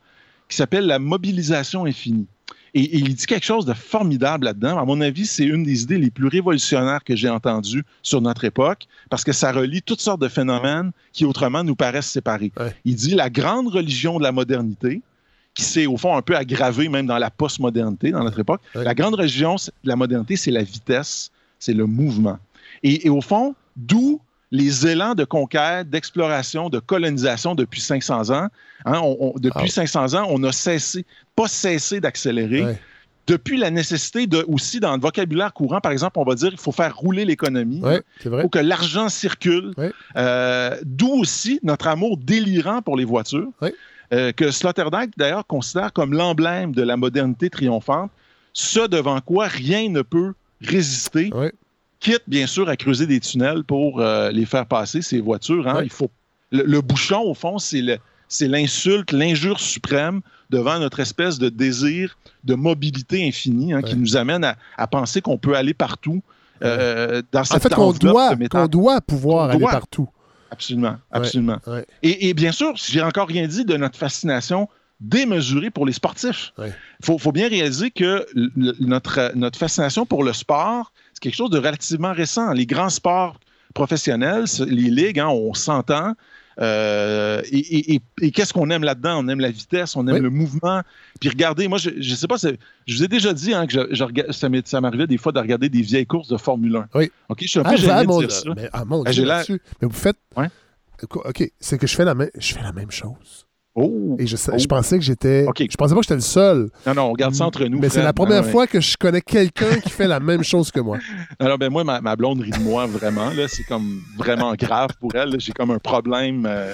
qui s'appelle La mobilisation infinie. Et, et il dit quelque chose de formidable là-dedans. À mon avis, c'est une des idées les plus révolutionnaires que j'ai entendues sur notre époque, parce que ça relie toutes sortes de phénomènes qui autrement nous paraissent séparés. Ouais. Il dit la grande religion de la modernité, qui s'est au fond un peu aggravée même dans la postmodernité, dans notre époque. Ouais. La grande religion de la modernité, c'est la vitesse, c'est le mouvement. Et, et au fond, d'où les élans de conquête, d'exploration, de colonisation depuis 500 ans. Hein, on- on- depuis Ah. 500 ans, on a cessé, pas cessé d'accélérer. Ouais. Depuis la nécessité de, aussi dans le vocabulaire courant, par exemple, on va dire qu'il faut faire rouler l'économie. Ouais, c'est Il faut que l'argent circule. Ouais. Euh, D'où aussi notre amour délirant pour les voitures, euh, que Sloterdijk, d'ailleurs, considère comme l'emblème de la modernité triomphante, ce devant quoi rien ne peut résister. Quitte bien sûr à creuser des tunnels pour euh, les faire passer, ces voitures. hein. Il faut... le, le bouchon, au fond, c'est l'insulte, l'injure suprême devant notre espèce de désir de mobilité infinie hein, qui nous amène à, à penser qu'on peut aller partout euh, dans En cette fait, qu'on doit, qu'on doit pouvoir aller partout. Absolument, absolument. ouais. Et, et bien sûr, j'ai encore rien dit de notre fascination démesurée pour les sportifs. Il Ouais. faut, faut bien réaliser que notre fascination pour le sport, c'est quelque chose de relativement récent. Les grands sports professionnels, les ligues, hein, on s'entend. Euh, et et- et- et qu'est-ce qu'on aime là-dedans? On aime la vitesse, on aime Oui. le mouvement. Puis regardez, moi, je ne sais pas, je vous ai déjà dit hein, que je, ça m'arrivait des fois de regarder des vieilles courses de Formule 1. Oui. OK, je suis un peu Ah, gêné ah, de mon, dire ça. mais, ah, mon Ah, Dieu. Mais vous faites. Ouais. OK, c'est que je fais la même, je fais la même chose. Oh! Et je, Oh. je pensais que j'étais. OK. Je pensais pas que j'étais le seul. Non, non, on garde ça entre nous. mais c'est la première Ah, ouais. fois que je connais quelqu'un qui fait la même chose que moi. Alors, ben moi, ma, ma blonde rit de moi vraiment. Là, c'est comme vraiment grave pour elle. J'ai comme un problème euh,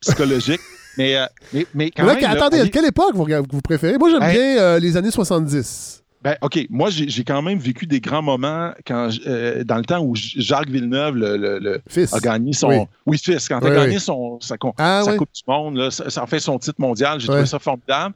psychologique. Mais, euh, mais, mais quand Mais là, même. là, attendez, allez- quelle époque vous, préférez? Moi, j'aime Hey. bien euh, les années 70. Ben, OK, moi, j'ai quand même vécu des grands moments quand, euh, dans le temps où Jacques Villeneuve le, le- le- Fils. a gagné son. Oui. Oui, fils, quand il a gagné oui. son, sa, Ah, sa. Coupe du Monde, là, ça, ça en fait son titre mondial. J'ai trouvé ça formidable.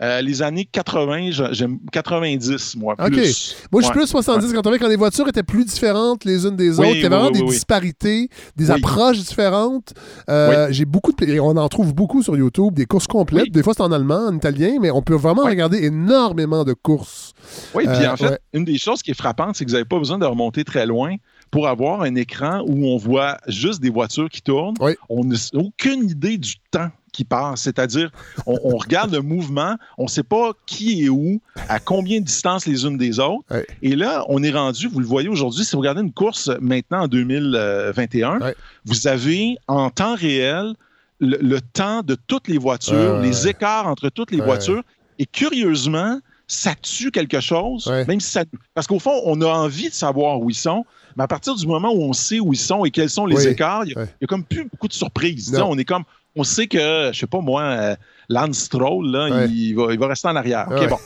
Euh, les années 80, j'a- j'aime 90, moi, OK. plus. Moi, je suis Ouais. plus 70 quand on quand les voitures étaient plus différentes les unes des Oui, autres. Il y avait vraiment oui, des disparités, des approches différentes. Euh, J'ai beaucoup de On en trouve beaucoup sur YouTube, des courses complètes. Des fois, c'est en allemand, en italien, mais on peut vraiment regarder énormément de courses. Oui, puis Euh, en fait, ouais. une des choses qui est frappante, c'est que vous n'avez pas besoin de remonter très loin pour avoir un écran où on voit juste des voitures qui tournent. Oui. On n'a aucune idée du temps qui passe. C'est-à-dire, on, on regarde le mouvement, on ne sait pas qui est où, à combien de distance les unes des autres. Ouais. Et là, on est rendu, vous le voyez aujourd'hui, si vous regardez une course maintenant en 2021, Ouais. vous avez en temps réel le, le temps de toutes les voitures, Ouais, les écarts entre toutes les voitures. Et curieusement, ça tue quelque chose, Ouais. même si ça. Parce qu'au fond, on a envie de savoir où ils sont, mais à partir du moment où on sait où ils sont et quels sont les Oui. écarts, il n'y a, Ouais. a comme plus beaucoup de surprises. On est comme. On sait que, je sais pas moi, euh, Lance Stroll, là, Ouais. il, va, il va rester en arrière. OK, Ouais. bon.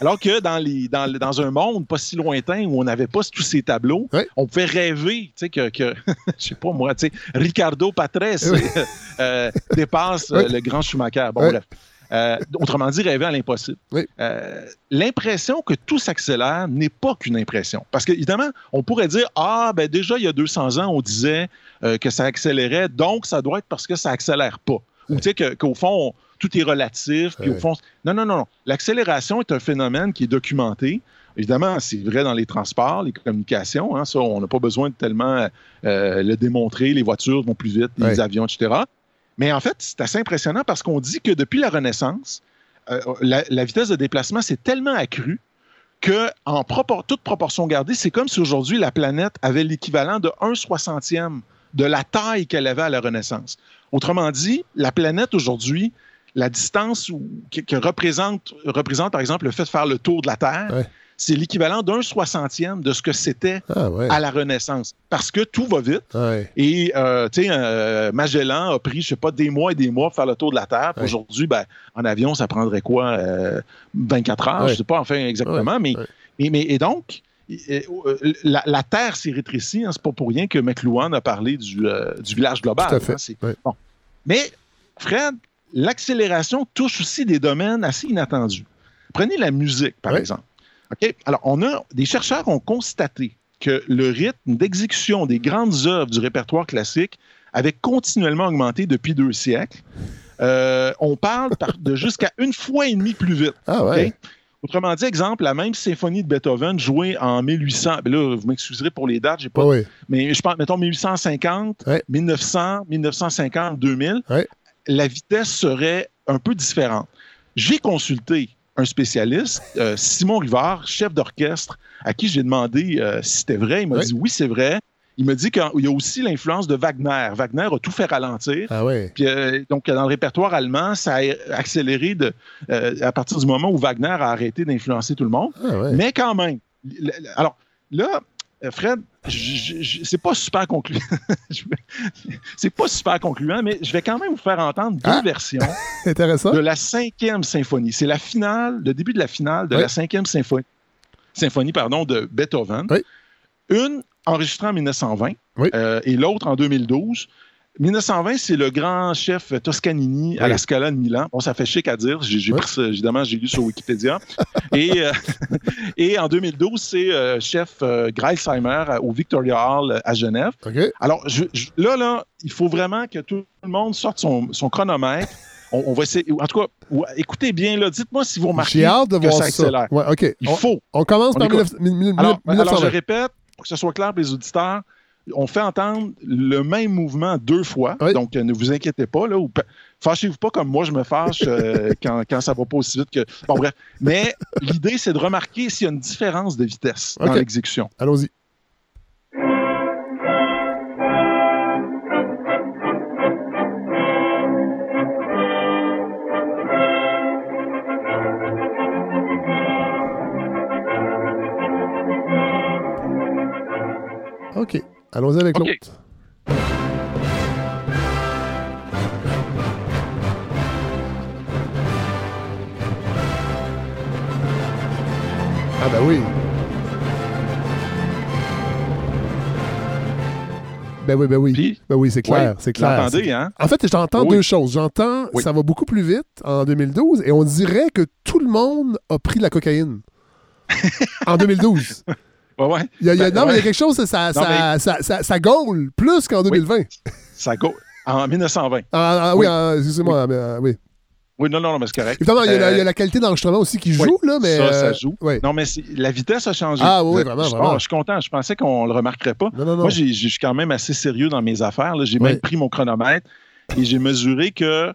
Alors que dans, les, dans, le- dans un monde pas si lointain où on n'avait pas tous ces tableaux, on pouvait rêver tu sais, que, que je sais pas moi, tu sais, Ricardo Patrese Oui. euh, dépasse euh, le grand Schumacher. Bon, bref. Euh, autrement dit, rêver à l'impossible. Oui. Euh, L'impression que tout s'accélère n'est pas qu'une impression. Parce qu'évidemment, on pourrait dire Ah, ben déjà, il y a 200 ans, on disait euh, que ça accélérait, donc ça doit être parce que ça accélère pas. Ou tu sais, que- qu'au fond, tout est relatif, puis au fond. Non, non, non, non. L'accélération est un phénomène qui est documenté. Évidemment, c'est vrai dans les transports, les communications. hein, ça, on n'a pas besoin de tellement euh, le démontrer. Les voitures vont plus vite, les avions, etc. Mais en fait, c'est assez impressionnant parce qu'on dit que depuis la Renaissance, euh, la, vitesse de déplacement s'est tellement accrue que, en toute proportion gardée, c'est comme si aujourd'hui la planète avait l'équivalent de 1 soixantième de la taille qu'elle avait à la Renaissance. Autrement dit, la planète aujourd'hui, la distance que, représente, par exemple, le fait de faire le tour de la Terre. C'est l'équivalent d'un soixantième de ce que c'était Ah, ouais. à la Renaissance. Parce que tout va vite. Ouais. Et, euh, tu sais, euh, Magellan a pris, je sais pas, des mois et des mois pour faire le tour de la Terre. Ouais. Aujourd'hui, ben, en avion, ça prendrait quoi? euh, 24 heures? Ouais. Je sais pas, enfin, exactement. mais, mais, mais- et donc, euh, euh, la, la Terre s'est rétrécie. Hein, c'est pas pour rien que McLuhan a parlé du, euh, du village global. Tout à fait. hein, bon. Mais, Fred, l'accélération touche aussi des domaines assez inattendus. Prenez la musique, par exemple. OK? Alors, on a, des chercheurs ont constaté que le rythme d'exécution des grandes œuvres du répertoire classique avait continuellement augmenté depuis deux siècles. Euh, on parle par- de jusqu'à une fois et demie plus vite. Ah, ouais. Autrement dit, exemple, la même symphonie de Beethoven jouée en 1800. ben là, vous m'excuserez pour les dates, j'ai pas. Ah. Mais je pense, mettons 1850, Ouais. 1900, 1950, 2000. Ouais. La vitesse serait un peu différente. J'ai consulté un spécialiste, euh, Simon Rivard, chef d'orchestre, à qui j'ai demandé euh, si c'était vrai. Il m'a Ouais. dit oui, c'est vrai. Il m'a dit qu'il y a aussi l'influence de Wagner. Wagner a tout fait ralentir. Ah, ouais. Puis, euh, donc, dans le répertoire allemand, ça a accéléré de, à partir du moment où Wagner a arrêté d'influencer tout le monde. Ah. Mais quand même. Alors, là, Fred, je- je- c'est pas super concluant. C'est pas super concluant, mais je vais quand même vous faire entendre deux Ah. versions de la cinquième symphonie. C'est la finale, le début de la finale de Oui. la cinquième symphonie, symphonie pardon, de Beethoven. Oui. Une enregistrée en 1920 Oui. euh, et l'autre en 2012. 1920, c'est le grand chef Toscanini à la Scala de Milan. Bon, ça fait chic à dire. J'ai Oui. évidemment, j'ai lu sur Wikipédia. et, euh, et en 2012, c'est euh, chef euh, Greilsheimer à- au Victoria Hall à Genève. Alors, je- je- là, là, il faut vraiment que tout le monde sorte son, son chronomètre. On, on va essayer. En tout cas, ou- écoutez bien, là, dites-moi si vous remarquez J'ai hâte de que voir ça ça. accélère. Ouais. Il On, faut. on commence On par écoute. 19- mille- Alors, alors, 1920. je répète, pour que ce soit clair pour les auditeurs, on fait entendre le même mouvement deux fois. Oui. Donc, euh, ne vous inquiétez pas. Là, ou Fâchez-vous pas comme moi, je me fâche euh, quand, quand ça va pas aussi vite que. Bon, bref. Mais l'idée, c'est de remarquer s'il y a une différence de vitesse dans l'exécution. Allons-y. OK. Allons-y avec l'autre. Ah ben oui. Ben oui, ben oui. Puis, Ben oui, c'est clair, c'est clair. hein? En fait, j'entends Oui. deux choses. J'entends, Oui. ça va beaucoup plus vite en 2012 et on dirait que tout le monde a pris la cocaïne. en 2012. Ouais, ouais. Il y a, Ben, non, mais il y a quelque chose, ça, ça, Non, ça, ça, ça- ça gaule plus qu'en 2020. Ça go. En 1920. Ah, ah, oui, Oui. ah, excusez-moi, mais, ah, oui. Oui, non, non, non, mais c'est correct. Évidemment, il y, a la, Euh, il y a la qualité d'enregistrement aussi qui oui, joue, là, mais. ça, ça euh, joue. oui. Non, mais la vitesse a changé. Ah oui, vraiment, je, vraiment. oh, je suis content. Je pensais qu'on le remarquerait pas. Non, non, non. Moi, je suis quand même assez sérieux dans mes affaires. J'ai Oui. même pris mon chronomètre et j'ai mesuré que,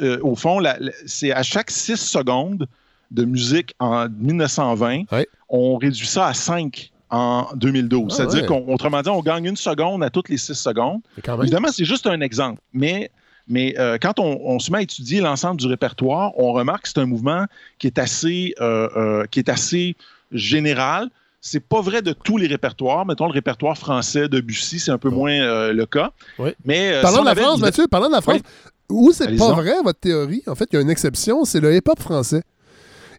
euh, au fond, c'est à chaque 6 secondes de musique en 1920, Oui. on réduit ça à 5 en 2012. Ah, C'est-à-dire ouais. qu'autrement dit, on gagne une seconde à toutes les 6 secondes. Évidemment, c'est juste un exemple, mais, mais euh, quand on, on se met à étudier l'ensemble du répertoire, on remarque que c'est un mouvement qui est assez, euh, euh, qui est assez général. C'est pas vrai de tous les répertoires. Mettons le répertoire français de Bussy, c'est un peu moins euh, le cas. Oui. Mais euh, Parlant si de la France, Mathieu, parlant de la France, Oui. où c'est pas vrai, votre théorie, en fait, il y a une exception, c'est le hip-hop français.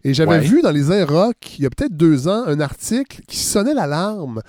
Et j'avais Ouais. vu dans les Air Rock, il y a peut-être deux ans, un article qui sonnait l'alarme.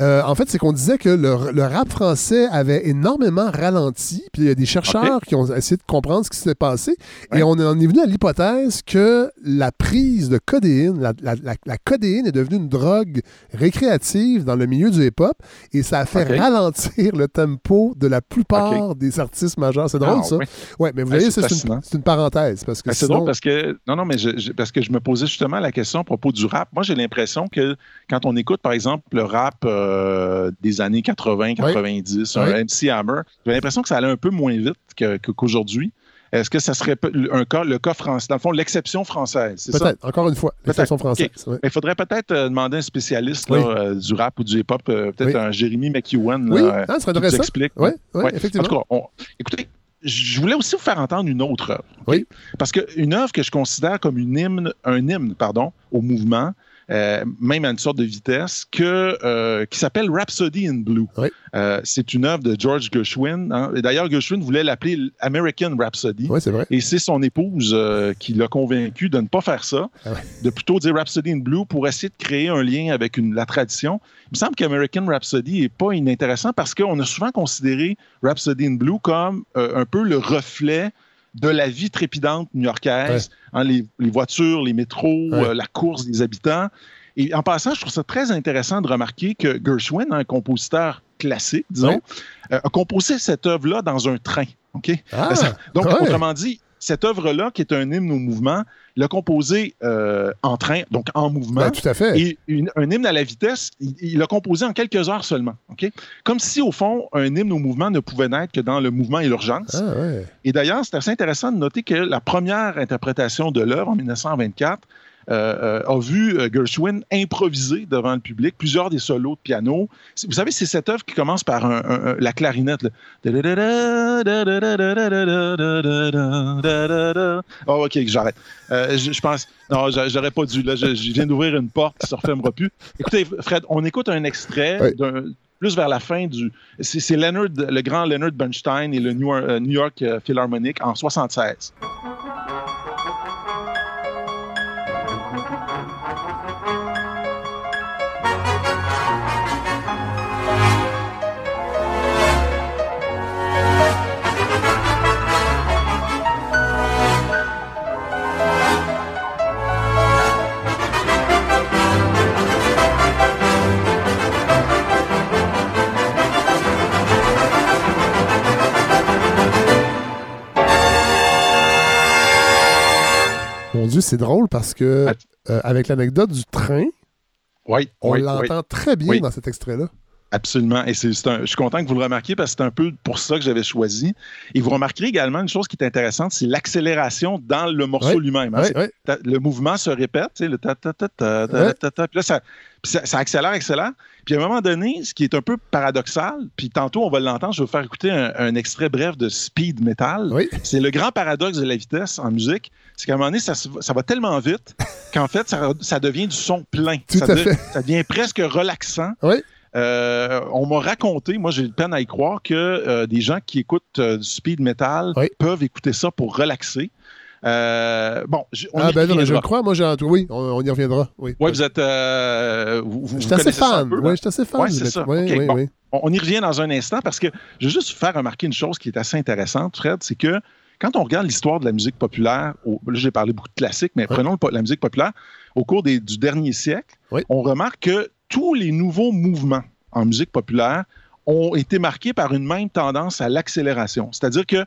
Euh, en fait, c'est qu'on disait que le, le rap français avait énormément ralenti. Puis il y a des chercheurs qui ont essayé de comprendre ce qui s'est passé. Ouais. Et on en est venu à l'hypothèse que la prise de codéine, la, la- la- la codéine est devenue une drogue récréative dans le milieu du hip-hop. Et ça a fait ralentir le tempo de la plupart des artistes majeurs. C'est drôle, Ah, ça. oui. Ouais, mais vous Ah, voyez, c'est une, une parenthèse. Parce que Ben, c'est sinon- drôle parce que non non mais je, je- parce que je me posais justement la question à propos du rap. Moi j'ai l'impression que quand on écoute par exemple le rap euh, des années 80 90 un. MC Hammer, j'ai l'impression que ça allait un peu moins vite qu'aujourd'hui. Est-ce que ça serait un cas le cas français dans le fond l'exception française, c'est ça? Peut-être, encore une fois, Peut-être. française. il faudrait peut-être euh, demander à un spécialiste là, euh, du rap ou du hip-hop, peut-être un Jérémy McEwen, Oui, là, ah, ça serait qui nous explique. Oui, effectivement. En tout cas, on- écoutez, je voulais aussi vous faire entendre une autre œuvre. Oui. Parce qu'une œuvre que je considère comme une hymne, un hymne pardon, au mouvement, euh, même à une sorte de vitesse, que, euh, qui s'appelle Rhapsody in Blue. Oui. Euh, c'est une œuvre de George Gershwin. hein. D'ailleurs, Gershwin voulait l'appeler American Rhapsody. Oui, c'est vrai. Et c'est son épouse qui l'a convaincu de ne pas faire ça, Ah ouais. de plutôt dire Rhapsody in Blue pour essayer de créer un lien avec une- la tradition. Il me semble qu'American Rhapsody n'est pas inintéressant parce qu'on a souvent considéré Rhapsody in Blue comme un peu le reflet de la vie trépidante new-yorkaise, hein, les, les voitures, les métros, Ouais. euh, la course des habitants. Et en passant, je trouve ça très intéressant de remarquer que Gershwin, un compositeur classique, disons, Ouais. euh, a composé cette œuvre-là dans un train. OK? Ah, Ça- Donc, ouais. autrement dit, cette œuvre-là, qui est un hymne au mouvement, l'a composé euh, en train, donc en mouvement. ben, tout à fait. Et une- un hymne à la vitesse, il l'a composé en quelques heures seulement. Comme si, au fond, un hymne au mouvement ne pouvait naître que dans le mouvement et l'urgence. Ah, ouais. Et d'ailleurs, c'est assez intéressant de noter que la première interprétation de l'œuvre en 1924 euh, euh, a vu euh, Gershwin improviser devant le public plusieurs des solos de piano. Vous savez, c'est cette œuvre qui commence par un- un- un- la clarinette. là. Oh, ok, j'arrête. Euh, je, je pense. Non, j'a- j'aurais pas dû. Là, je, je viens d'ouvrir une porte qui se refermera plus. Écoutez, Fred, on écoute un extrait Oui. d'un- plus vers la fin du. C'est c'est Leonard, le grand Leonard Bernstein et le New York, euh, New York euh, Philharmonic en 76. C'est drôle parce que, Ah. euh, avec l'anecdote du train, Oui, on oui, oui. l'entend très bien dans cet extrait-là. Absolument. Et c'est, je suis content que vous le remarquiez parce que c'est un peu pour ça que j'avais choisi. Et vous remarquerez également une chose qui est intéressante, c'est l'accélération dans le morceau lui-même. hein. Le mouvement se répète, le ta ta ta ta ta Ouais. ta ta. Puis là, ça, puis ça, ça accélère, accélère. Puis à un moment donné, ce qui est un peu paradoxal, puis tantôt on va l'entendre, je vais vous faire écouter un, un extrait bref de Speed Metal. Oui. C'est le grand paradoxe de la vitesse en musique, c'est qu'à un moment donné, ça, va tellement vite qu'en fait, ça, ça devient du son plein. Tout ça, à de- fait. ça devient presque relaxant. Oui. Euh, on m'a raconté, moi j'ai peine à y croire, que euh, des gens qui écoutent euh, du speed metal Oui. peuvent écouter ça pour relaxer. Euh, bon, on Ah, y ben non, mais je crois. Moi, j'ai oui, on, on y reviendra. Oui, Ouais, vous êtes. euh, vous, vous Je suis assez ça un fan. Oui, hein? je suis assez fan. C'est ça. Oui, Ok, oui, bon. oui. On, y revient dans un instant parce que je veux juste vous faire remarquer une chose qui est assez intéressante, Fred, c'est que quand on regarde l'histoire de la musique populaire, au- là j'ai parlé beaucoup de classiques, mais prenons le la musique populaire, au cours des- du dernier siècle, on remarque que tous les nouveaux mouvements en musique populaire ont été marqués par une même tendance à l'accélération. C'est-à-dire que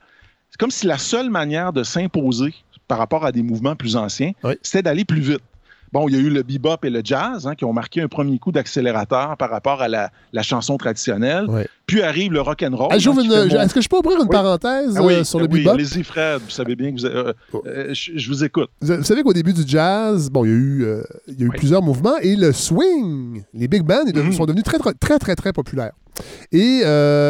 c'est comme si la seule manière de s'imposer par rapport à des mouvements plus anciens, Oui. c'était d'aller plus vite. Bon, il y a eu le bebop et le jazz hein, qui ont marqué un premier coup d'accélérateur par rapport à la, la chanson traditionnelle. Oui. Puis arrive le rock and roll. Ah, Est-ce que je peux ouvrir une Oui. parenthèse Ah oui, euh, sur le ah oui, bebop? allez-y, Fred. Vous savez bien que vous. euh, Oh. euh, je, je vous écoute. Vous vous savez qu'au début du jazz, bon, il y a eu, il y a eu plusieurs mouvements et le swing, les big bands Mhm. sont devenus très, très, très, très, très populaires. Et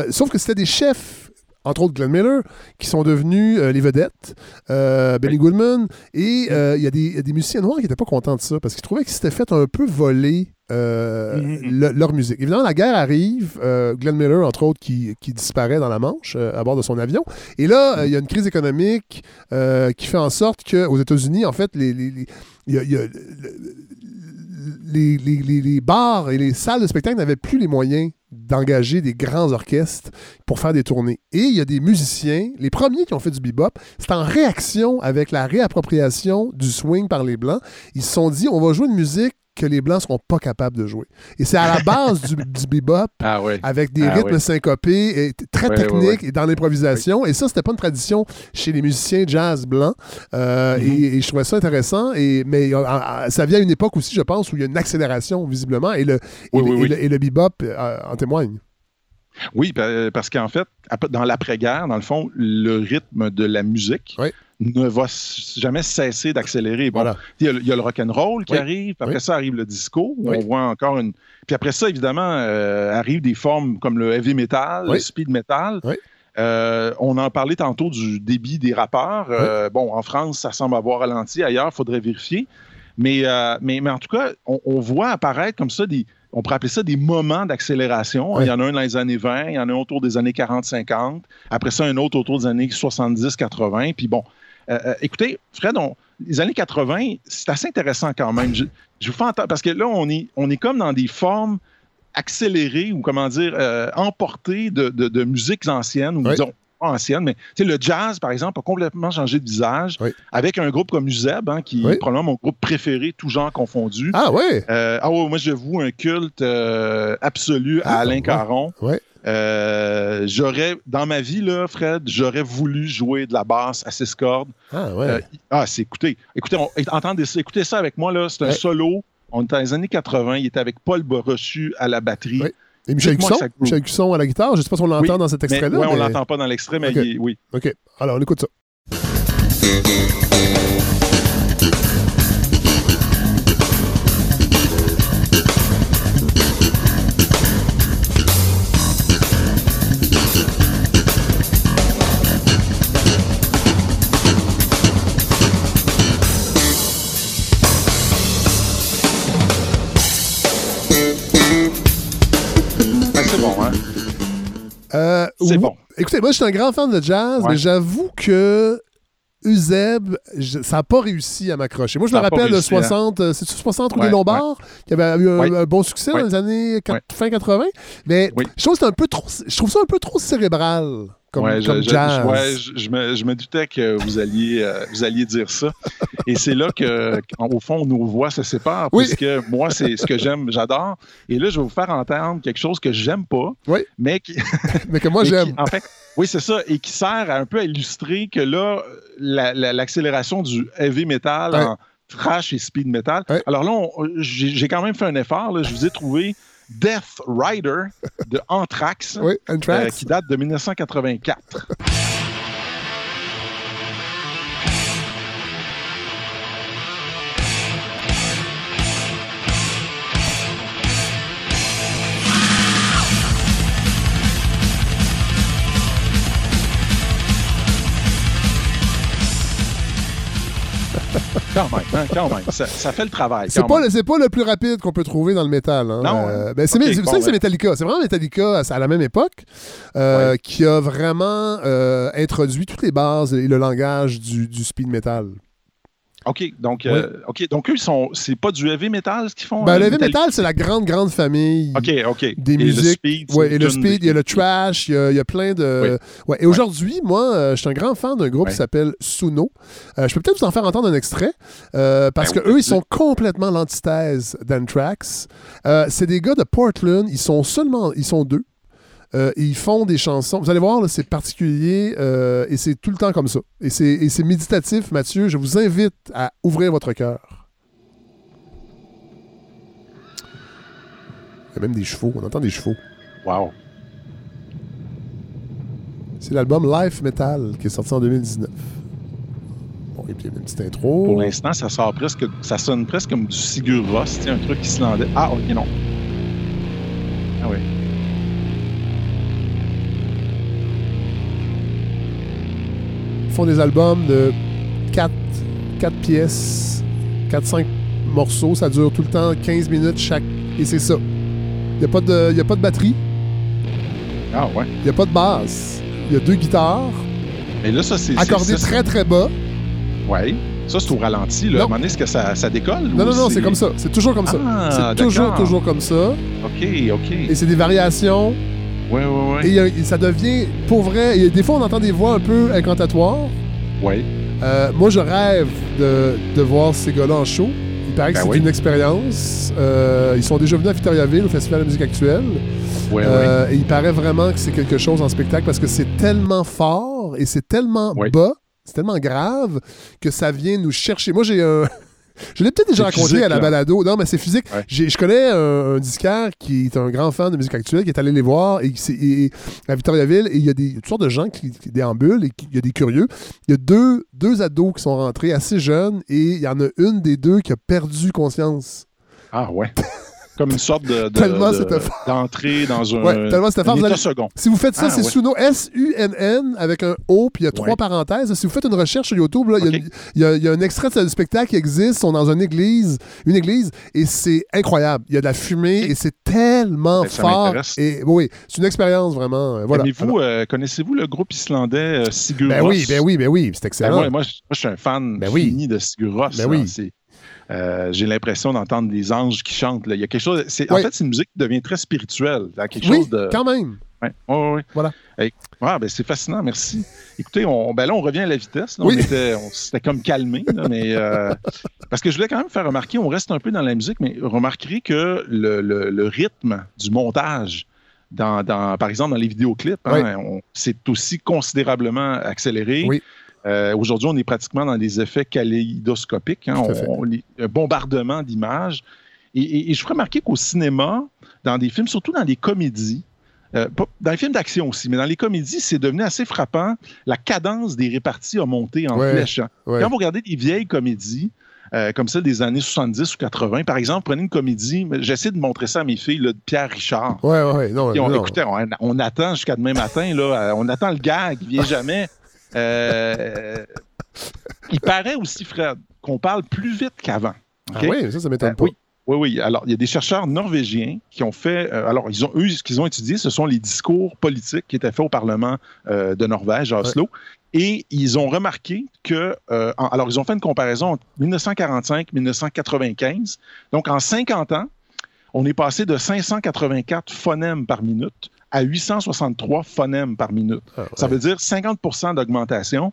sauf que c'était des chefs, entre autres Glenn Miller, qui sont devenus euh, les vedettes, euh, Benny Goodman, et euh, il y, a des- il y a des musiciens noirs qui n'étaient pas contents de ça parce qu'ils trouvaient qu'ils s'étaient fait un peu voler. euh, Mhm. le- leur musique. Évidemment, la guerre arrive, euh, Glenn Miller, entre autres, qui, qui disparaît dans la Manche euh, à bord de son avion. Et là, euh, il y a une crise économique qui fait en sorte qu'aux États-Unis, en fait, les, les- les- il y a- il y a- le- les, les- les- les bars et les salles de spectacle n'avaient plus les moyens d'engager des grands orchestres pour faire des tournées. Et il y a des musiciens, les premiers qui ont fait du bebop, c'est en réaction avec la réappropriation du swing par les Blancs. Ils se sont dit, on va jouer une musique que les Blancs ne seront pas capables de jouer. Et c'est à la base du, du bebop Ah oui. avec des Ah rythmes oui. syncopés et très techniques et dans l'improvisation. Et ça, c'était pas une tradition chez les musiciens jazz blancs. Euh, Mhm. et, et je trouvais ça intéressant. Et, mais euh, ça vient à une époque aussi, je pense, où il y a une accélération, visiblement. Et le, et, le- oui, et oui. le, et le bebop euh, en témoigne. Oui, pa- parce qu'en fait, dans l'après-guerre, dans le fond, le rythme de la musique Oui. Ne va jamais cesser d'accélérer. Bon, Voilà. il y, a le- il y a le rock and roll qui Oui. arrive, puis après Oui. ça arrive le disco, où Oui. on voit encore une. Puis après ça, évidemment, euh, arrivent des formes comme le heavy metal, le speed metal. Euh, on en parlait tantôt du débit des rappeurs. Euh, Bon, en France, ça semble avoir ralenti. Ailleurs, il faudrait vérifier. Mais, mais, mais en tout cas, on, on voit apparaître comme ça des. On pourrait appeler ça des moments d'accélération. Oui. Il y en a un dans les années 20, il y en a un autour des années 40-50. Après ça, un autre autour des années 70-80. Puis bon, euh, euh, écoutez, Fred, on- les années 80, c'est assez intéressant quand même. Je, je vous fais entendre, parce que là, on est, on est comme dans des formes accélérées ou comment dire, euh, emportées de, de, de musiques anciennes, ou Oui. disons, pas anciennes, mais le jazz, par exemple, a complètement changé de visage Oui. avec un groupe comme Uzeb, hein, qui Oui. est probablement mon groupe préféré, tout genre confondu. Ah ouais! Euh, ah ouais, moi, je voue un culte absolu à Ah, Alain. Caron. Ouais. Euh, j'aurais, dans ma vie, là, Fred, j'aurais voulu jouer de la basse à six cordes. Ah ouais! Euh, ah, c'est écoutez, écoutez, on- entendez ça, écoutez ça avec moi, là. C'est un Ouais. solo. On est dans les années 80. Il était avec Paul Borossu à la batterie. Ouais. Et Michel Cusson. Michel Cusson à la guitare, je sais pas si on l'entend Oui, dans cet extrait-là. ouais, on mais- l'entend pas dans l'extrait, mais il est- oui. OK. Alors, on écoute ça. Euh, C'est bon. Écoutez, moi, je suis un grand fan de jazz, Ouais. mais j'avoue que Uzeb, je- ça n'a pas réussi à m'accrocher. Moi, je Ça me rappelle hein. 60, euh, c'est-tu 60 rue Ouais, des Lombards, qui avait eu un, Ouais. un bon succès dans les années fin 80. Mais je trouve c'est un peu trop, je trouve ça un peu trop cérébral comme, Ouais, comme je, jazz. je- ouais, je, je me, je me doutais que vous alliez, euh, vous alliez dire ça. Et c'est là que, au fond, nos voix se séparent. Oui. Puisque moi, c'est ce que j'aime, j'adore. Et là, je vais vous faire entendre quelque chose que j'aime pas, Oui. mais qui, mais que moi, j'aime. en fait, oui, c'est ça. Et qui sert à un peu à illustrer que là, la- la- l'accélération du heavy metal Ouais. en trash et speed metal. Alors là, j'ai quand même fait un effort. là. Je vous ai trouvé Death Rider de Anthrax, Oui, euh, qui date de 1984. Quand même, hein, quand même. Ça, ça fait le travail. C'est pas, le- pas le plus rapide qu'on peut trouver dans le métal. hein. Non, Euh, ben, c'est Ok, c'est pour bon, ça que c'est ben. Metallica. C'est vraiment Metallica à, la même époque euh, qui a vraiment euh, introduit toutes les bases et le langage du, du speed metal. OK, donc, euh, OK, donc eux, ils sont, c'est pas du heavy metal ce qu'ils font? Ben, euh, le heavy metal, c'est la grande, grande famille. Des Et musiques. Le speed, Ouais, et le speed, il y a le trash, il y a, il y a plein de. Ouais. Et aujourd'hui, moi, euh, je suis un grand fan d'un groupe qui s'appelle Suno. Euh, je peux peut-être vous en faire entendre un extrait, parce Ben que eux, ils sont complètement l'antithèse d'Anthrax. C'est des gars de Portland, ils sont seulement, ils sont deux. Euh, et ils font des chansons. Vous allez voir, là, c'est particulier euh, et c'est tout le temps comme ça. Et c'est, et c'est méditatif, Mathieu. Je vous invite à ouvrir votre cœur. Il y a même des chevaux. On entend des chevaux. Wow. C'est l'album Life Metal qui est sorti en 2019. Bon, et puis il y a une petite intro. Pour l'instant, ça sort presque, ça sonne presque comme du Sigur Rós, un truc islandais. Ah, OK, non. Ah oui. Font des albums de 4, pièces, 4-5 morceaux. Ça dure tout le temps 15 minutes chaque. Et c'est ça. Il n'y a, pas de- y a pas de batterie, Ah ouais. il n'y a pas de basse. Il y a deux guitares, Mais là, ça, c'est... ça, très très bas. Ouais. Ça, c'est au ralenti, là. Non. À un moment donné, est-ce que ça, ça décolle? Non, non, non, c'est comme ça. C'est toujours comme ça. Ah, c'est toujours, toujours comme ça. OK, OK. Et c'est des variations. Ouais, ouais, ouais. Et ça devient, pour vrai, et des fois on entend des voix un peu incantatoires. Ouais. Euh, moi, je rêve de, de voir ces gars-là en show. Il paraît que Ben c'est oui. une expérience. Euh, ils sont déjà venus à Victoriaville, au Festival de musique actuelle. Ouais, ouais. Euh, Et il paraît vraiment que c'est quelque chose en spectacle parce que c'est tellement fort et c'est tellement Oui. bas, c'est tellement grave que ça vient nous chercher. Moi, j'ai un. Je l'ai peut-être déjà raconté physique, à la balado. Non, mais c'est physique. Ouais. Je connais un, un disquaire qui est un grand fan de musique actuelle, qui est allé les voir et, s'est- et- à Victoriaville. Et il y a des, toutes sortes de gens qui, qui déambulent et il y a des curieux. Il y a deux, deux ados qui sont rentrés assez jeunes et il y en a une des deux qui a perdu conscience. Ah ouais. Comme une sorte de, d'entrée dans un, Ouais, tellement c'était fort, un vous état allez- second. Si vous faites ça, Ah, c'est ouais. Suno, S-U-N-N, avec un O, puis il y a trois Ouais. parenthèses. Si vous faites une recherche sur YouTube, il y a y, y un extrait de ce spectacle qui existe. Ils sont dans une église, une église, et c'est incroyable. Il y a de la fumée, et c'est tellement Ben, fort. Et oui, c'est une expérience vraiment. euh, Voilà. Mais vous, euh, connaissez-vous le groupe islandais euh, Sigur ben oui, ben oui, ben oui, c'est Ben, excellent. moi, moi, je moi, je suis un fan Ben oui. fini de Sigur Rós. Ben oui. Euh, j'ai l'impression d'entendre des anges qui chantent. là. Il y a quelque chose. C'est, Oui. En fait, c'est une musique qui devient très spirituelle. Quelque oui, chose de. quand même. Ouais. Voilà. Ah, ben, c'est fascinant, merci. Écoutez, on, ben là, on revient à la vitesse. là. Oui. On était, on s'était comme calmé, là, mais euh, parce que je voulais quand même faire remarquer, on reste un peu dans la musique, mais remarquerez que le, le- le rythme du montage, dans, dans- par exemple dans les vidéoclips, hein, on- c'est aussi considérablement accéléré. Oui. Euh, Aujourd'hui, on est pratiquement dans des effets kaléidoscopiques, hein, on- on- les- un bombardement d'images. Et, et- et je ferais remarquer qu'au cinéma, dans des films, surtout dans les comédies, euh, dans les films d'action aussi, mais dans les comédies, c'est devenu assez frappant. La cadence des réparties a monté en Ouais, flèche. hein. ouais. Quand vous regardez des vieilles comédies, euh, comme celle des années 70 ou 80, par exemple, prenez une comédie, j'essaie de montrer ça à mes filles, là, de Pierre Richard. Ouais, ouais. Non, on, non. écoutez, on, on attend jusqu'à demain matin, là, euh, on attend le gag, il vient jamais. Euh, il paraît aussi, Fred, qu'on parle plus vite qu'avant. Ah oui, ça, ça m'étonne Euh, pas. oui. Oui, oui. Alors, il y a des chercheurs norvégiens qui ont fait. euh, alors, ils ont, eux, ce qu'ils ont étudié, ce sont les discours politiques qui étaient faits au Parlement euh, de Norvège, à Oslo. Et ils ont remarqué que. euh, en- alors, ils ont fait une comparaison entre 1945-1995. Donc, en 50 ans, on est passé de 584 phonèmes par minute à 863 phonèmes par minute. Ah, ouais. Ça veut dire 50% d'augmentation.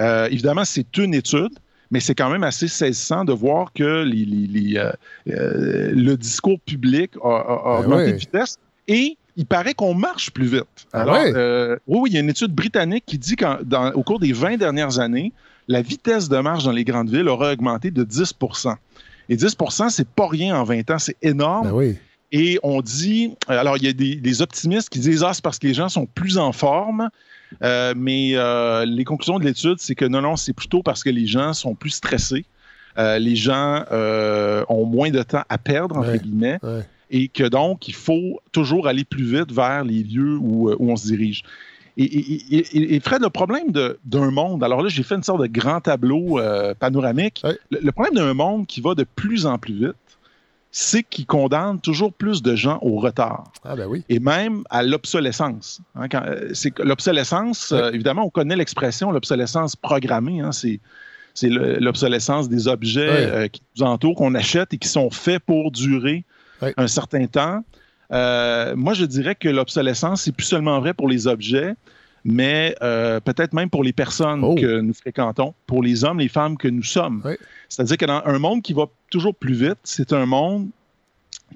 Euh, évidemment, c'est une étude, mais c'est quand même assez saisissant de voir que les- les- les, euh, euh, le discours public a, a- a Ben augmenté ouais. de vitesse et il paraît qu'on marche plus vite. Ah ouais? oui, oui, il y a une étude britannique qui dit qu'au cours des 20 dernières années, la vitesse de marche dans les grandes villes aura augmenté de 10 Et 10% c'est pas rien en 20 ans, c'est énorme. Ben oui. Et on dit, euh, alors il y a des, des optimistes qui disent, ah, c'est parce que les gens sont plus en forme. Euh, mais euh, les conclusions de l'étude, c'est que non, non, c'est plutôt parce que les gens sont plus stressés. Euh, les gens ont moins de temps à perdre, entre Ouais. guillemets, Ouais. et que donc, il faut toujours aller plus vite vers les lieux où, où on se dirige. Et, et- et- et Fred, le problème d'un monde, alors là, j'ai fait une sorte de grand tableau euh, panoramique. Le, le problème d'un monde qui va de plus en plus vite, c'est qu'il condamne toujours plus de gens au retard Ah, ben oui. et même à l'obsolescence. Hein, euh, l'obsolescence, euh, évidemment, on connaît l'expression l'obsolescence programmée. hein, c'est c'est le- l'obsolescence des objets euh, qui nous entourent, qu'on achète et qui sont faits pour durer un certain temps. Euh, moi, je dirais que l'obsolescence, c'est plus seulement vrai pour les objets, mais euh, peut-être même pour les personnes Oh. que nous fréquentons, pour les hommes, les femmes que nous sommes. C'est-à-dire que dans un monde qui va toujours plus vite, c'est un monde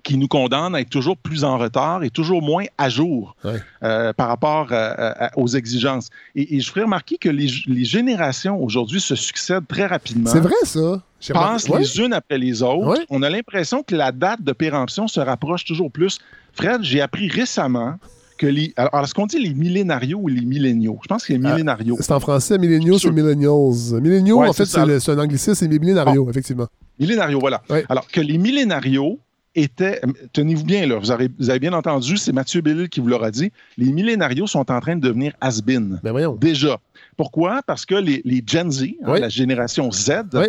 qui nous condamne à être toujours plus en retard et toujours moins à jour euh, par rapport à- aux exigences. Et, et je ferai remarquer que les, les générations aujourd'hui se succèdent très rapidement C'est vrai, ça. Passent remarqué- les unes après les autres. On a l'impression que la date de péremption se rapproche toujours plus. Fred, j'ai appris récemment que les. Alors, est-ce qu'on dit les millénarios ou les milléniaux? Je pense que les Ah, millénarios. C'est en français, milléniaux, c'est millennials. Milléniaux, Ouais, en fait, c'est un anglicisme, c'est millénarios, effectivement. Millénarios, voilà. Ouais. Alors, que les millénarios étaient. Tenez-vous bien, là, vous avez, vous avez bien entendu, c'est Mathieu Bellil qui vous l'aura dit. Les millénarios sont en train de devenir has-been. Ben voyons. Déjà. Pourquoi? Parce que les, les Gen Z, hein, la génération Z, Oui.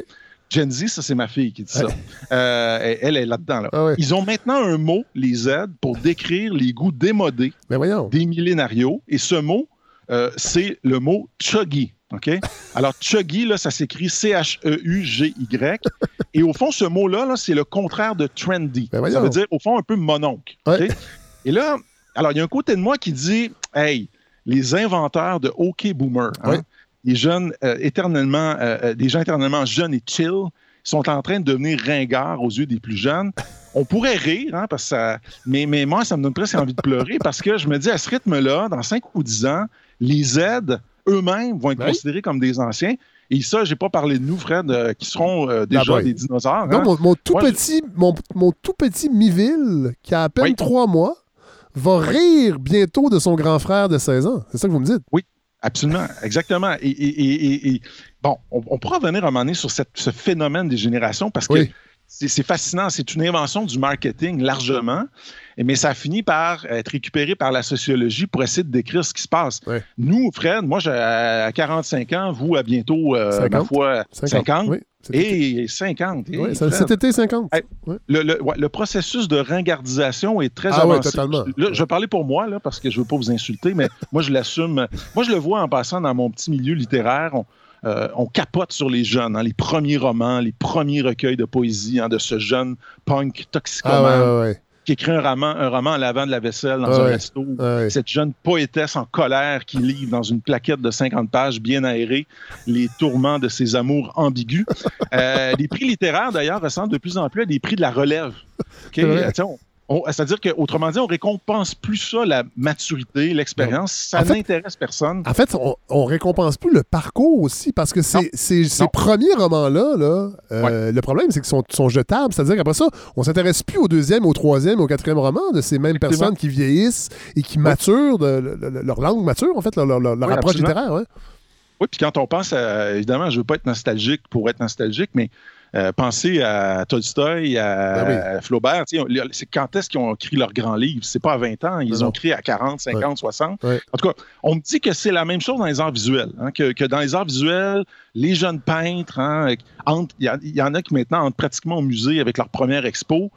Gen Z, ça c'est ma fille qui dit ça. Euh, elle est là-dedans. Là. Ah ouais. Ils ont maintenant un mot, les Z, pour décrire les goûts démodés Ben des millénarios. Et ce mot, euh, c'est le mot chuggy. OK? Alors, chuggy, là, ça s'écrit C-H-E-U-G-Y. Et au fond, ce mot-là, là, c'est le contraire de trendy. Ben ça veut dire, au fond, un peu mononcle. Ouais. Et là, alors, il y a un côté de moi qui dit, hey, les inventeurs de OK Boomer, hein, Ouais. Les jeunes euh, éternellement, euh, euh, des gens éternellement jeunes et chill, sont en train de devenir ringards aux yeux des plus jeunes. On pourrait rire, hein, parce que ça, mais, mais moi, ça me donne presque envie de pleurer parce que je me dis, à ce rythme-là, dans 5 ou 10 ans, les Z eux-mêmes vont être Oui. considérés comme des anciens. Et ça, j'ai pas parlé de nous, Fred, euh, qui seront euh, déjà boy. des dinosaures. Non, hein. mon, mon tout Moi, je- petit, mon, mon tout petit Miville, qui a à peine Oui. trois mois, va rire bientôt de son grand frère de 16 ans. C'est ça que vous me dites? Absolument, exactement. Et, et- et- et- et- bon, on, on pourra revenir à un moment donné sur cette- ce phénomène des générations parce que Oui. c'est fascinant. C'est une invention du marketing largement, mais ça a fini par être récupéré par la sociologie pour essayer de décrire ce qui se passe. Ouais. Nous, Fred, moi, j'ai à 45 ans, vous, à bientôt, euh, 50. ma foi, 50. Oui, cet été. Et 50. Et Oui, cet été, 50. Hey, Ouais. le, le- ouais, le processus de ringardisation est très Ah avancé. Là, je vais parler pour moi, là, parce que je ne veux pas vous insulter, mais moi, je l'assume. Moi, je le vois en passant dans mon petit milieu littéraire. On, euh, on capote sur les jeunes, hein, les premiers romans, les premiers recueils de poésie hein, de ce jeune punk toxicomane Ah ouais, ouais, ouais. Qui écrit un roman, un roman en lavant de la vaisselle dans Ah un resto. Ah ouais. Cette jeune poétesse en colère qui livre dans une plaquette de 50 pages bien aérée les tourments de ses amours ambigus. Euh, les prix littéraires, d'ailleurs, ressemblent de plus en plus à des prix de la relève. OK? C'est-à-dire qu'autrement dit, on récompense plus ça, la maturité, l'expérience. Ça En fait- n'intéresse personne. En fait, on, on récompense plus le parcours aussi, parce que ces, ces, ces Non. premiers romans-là, là, euh, le problème, c'est qu'ils sont, sont jetables. C'est-à-dire qu'après ça, on s'intéresse plus au deuxième, au troisième, au quatrième roman de ces mêmes personnes qui vieillissent et qui maturent, de, le- le- leur langue mature, en fait, leur, approche absolument. littéraire. Oui, puis quand on pense à, évidemment, je veux pas être nostalgique pour être nostalgique, mais euh, pensez à Tolstoï, à, Ben oui. à Flaubert. C'est quand est-ce qu'ils ont écrit leur grand livre? C'est pas à 20 ans, ils ont non. écrit à 40, 50, 60. Ouais. En tout cas, on me dit que c'est la même chose dans les arts visuels, hein, que, que dans les arts visuels, les jeunes peintres, hein, il y, en a qui maintenant entrent pratiquement au musée avec leur première expo.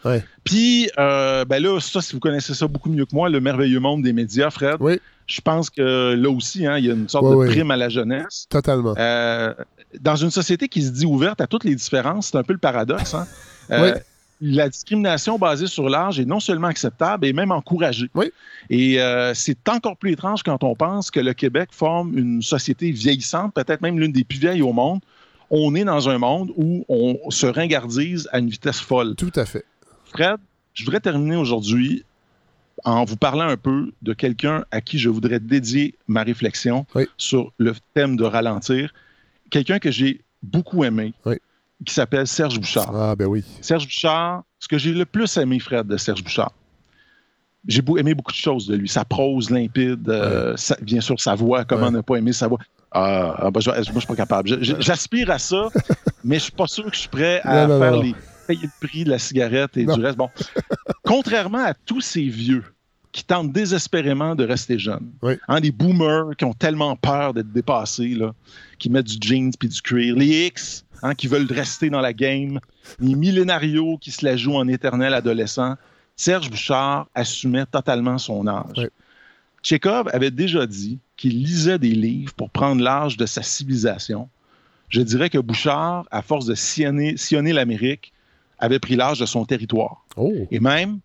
Puis, euh, ben là, ça, si vous connaissez ça beaucoup mieux que moi, le merveilleux monde des médias, Fred, Oui. Je pense que là aussi, hein, il y a une sorte de prime à la jeunesse. Totalement. Euh, dans une société qui se dit ouverte à toutes les différences, c'est un peu le paradoxe. hein. Euh, La discrimination basée sur l'âge est non seulement acceptable, et même encouragée. Oui. Et euh, c'est encore plus étrange quand on pense que le Québec forme une société vieillissante, peut-être même l'une des plus vieilles au monde. On est dans un monde où on se ringardise à une vitesse folle. Tout à fait. Fred, je voudrais terminer aujourd'hui en vous parlant un peu de quelqu'un à qui je voudrais dédier ma réflexion Oui. sur le thème de ralentir. quelqu'un que j'ai beaucoup aimé, Oui. qui s'appelle Serge Bouchard. Ah, ben oui. Serge Bouchard, ce que j'ai le plus aimé, Fred, de Serge Bouchard, j'ai aimé beaucoup de choses de lui. Sa prose limpide, euh, sa- bien sûr, sa voix, comment Ouais. ne pas aimer sa voix. Ah, ben, je- moi, je suis pas capable. J'aspire à ça, mais je suis pas sûr que je suis prêt à Non, non, faire non. les payer le prix de la cigarette et Non. du reste. Bon, contrairement à tous ces vieux qui tentent désespérément de rester jeunes, Oui. hein, les boomers qui ont tellement peur d'être dépassés, là, qui mettent du jeans puis du cuir, les X hein, qui veulent rester dans la game, les millénarios qui se la jouent en éternel adolescent, Serge Bouchard assumait totalement son âge. Oui. Avait déjà dit qu'il lisait des livres pour prendre l'âge de sa civilisation. Je dirais que Bouchard, à force de sillonner, sillonner l'Amérique, avait pris l'âge de son territoire. Oh, Et même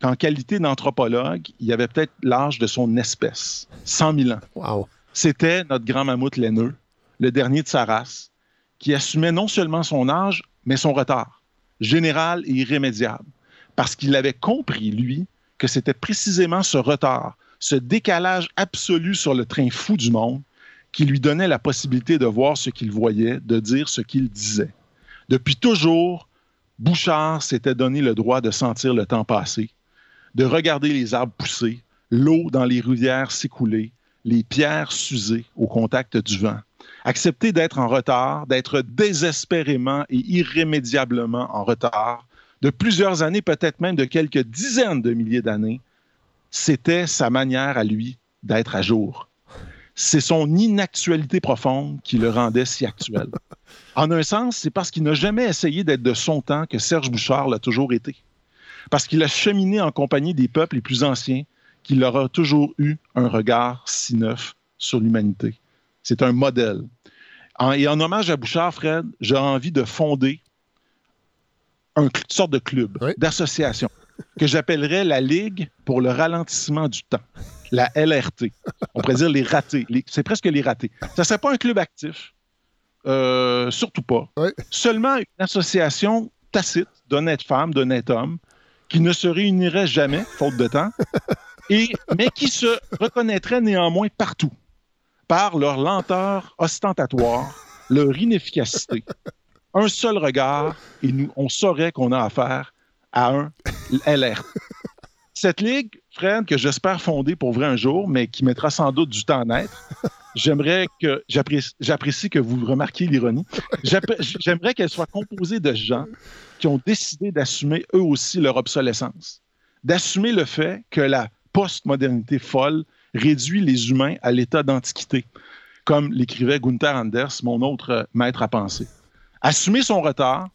qu'en qualité d'anthropologue, il avait peut-être l'âge de son espèce, 100 000 ans. wow. C'était notre grand mammouth laineux, le dernier de sa race, qui assumait non seulement son âge, mais son retard, général et irrémédiable, parce qu'il avait compris, lui, que c'était précisément ce retard, ce décalage absolu sur le train fou du monde, qui lui donnait la possibilité de voir ce qu'il voyait, de dire ce qu'il disait. Depuis toujours, Bouchard s'était donné le droit de sentir le temps passer, de regarder les arbres pousser, l'eau dans les rivières s'écouler, les pierres s'user au contact du vent. Accepter d'être en retard, d'être désespérément et irrémédiablement en retard, de plusieurs années, peut-être même de quelques dizaines de milliers d'années, c'était sa manière à lui d'être à jour. C'est son inactualité profonde qui le rendait si actuel. En un sens, c'est parce qu'il n'a jamais essayé d'être de son temps que Serge Bouchard l'a toujours été. Parce qu'il a cheminé en compagnie des peuples les plus anciens, qu'il aura toujours eu un regard si neuf sur l'humanité. C'est un modèle. En- et en hommage à Bouchard, Fred, j'ai envie de fonder une sorte de club, Oui. d'association, que j'appellerais la Ligue pour le ralentissement du temps, la LRT. On pourrait dire les ratés. C'est presque les ratés. Ça ne serait pas un club actif, euh, surtout pas. Oui. Seulement une association tacite d'honnêtes femmes, d'honnêtes hommes, qui ne se réunirait jamais, faute de temps, et, mais qui se reconnaîtraient néanmoins partout, par leur lenteur ostentatoire, leur inefficacité. Un seul regard, et nous, on saurait qu'on a affaire à un LR. Cette ligue, Fred, que j'espère fonder pour vrai un jour, mais qui mettra sans doute du temps à naître, j'aimerais que, j'apprécie que vous remarquiez l'ironie, j'aimerais qu'elle soit composée de gens qui ont décidé d'assumer eux aussi leur obsolescence, d'assumer le fait que la postmodernité folle réduit les humains à l'état d'antiquité, comme l'écrivait Gunther Anders, mon autre euh, maître à penser. Assumer son retard,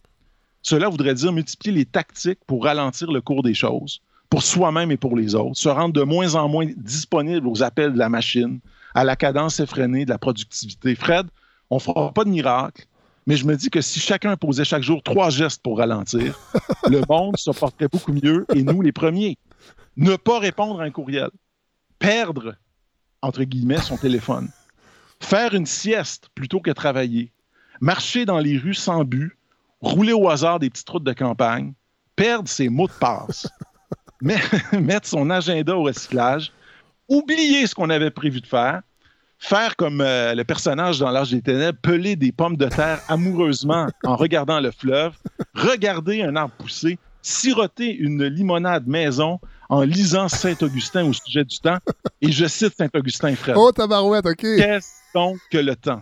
cela voudrait dire multiplier les tactiques pour ralentir le cours des choses, pour soi-même et pour les autres, se rendre de moins en moins disponible aux appels de la machine, à la cadence effrénée de la productivité. Fred, on ne fera pas de miracle, mais je me dis que si chacun posait chaque jour trois gestes pour ralentir, le monde se porterait beaucoup mieux et nous les premiers. Ne pas répondre à un courriel, perdre, entre guillemets, son téléphone, faire une sieste plutôt que travailler, marcher dans les rues sans but, rouler au hasard des petites routes de campagne, perdre ses mots de passe, met- mettre son agenda au recyclage, oublier ce qu'on avait prévu de faire, faire comme euh, le personnage dans l'âge des ténèbres, peler des pommes de terre amoureusement en regardant le fleuve, regarder un arbre pousser, siroter une limonade maison en lisant Saint-Augustin au sujet du temps. Et je cite Saint-Augustin, frère. Oh, tabarouette, OK. Qu'est-ce donc que le temps?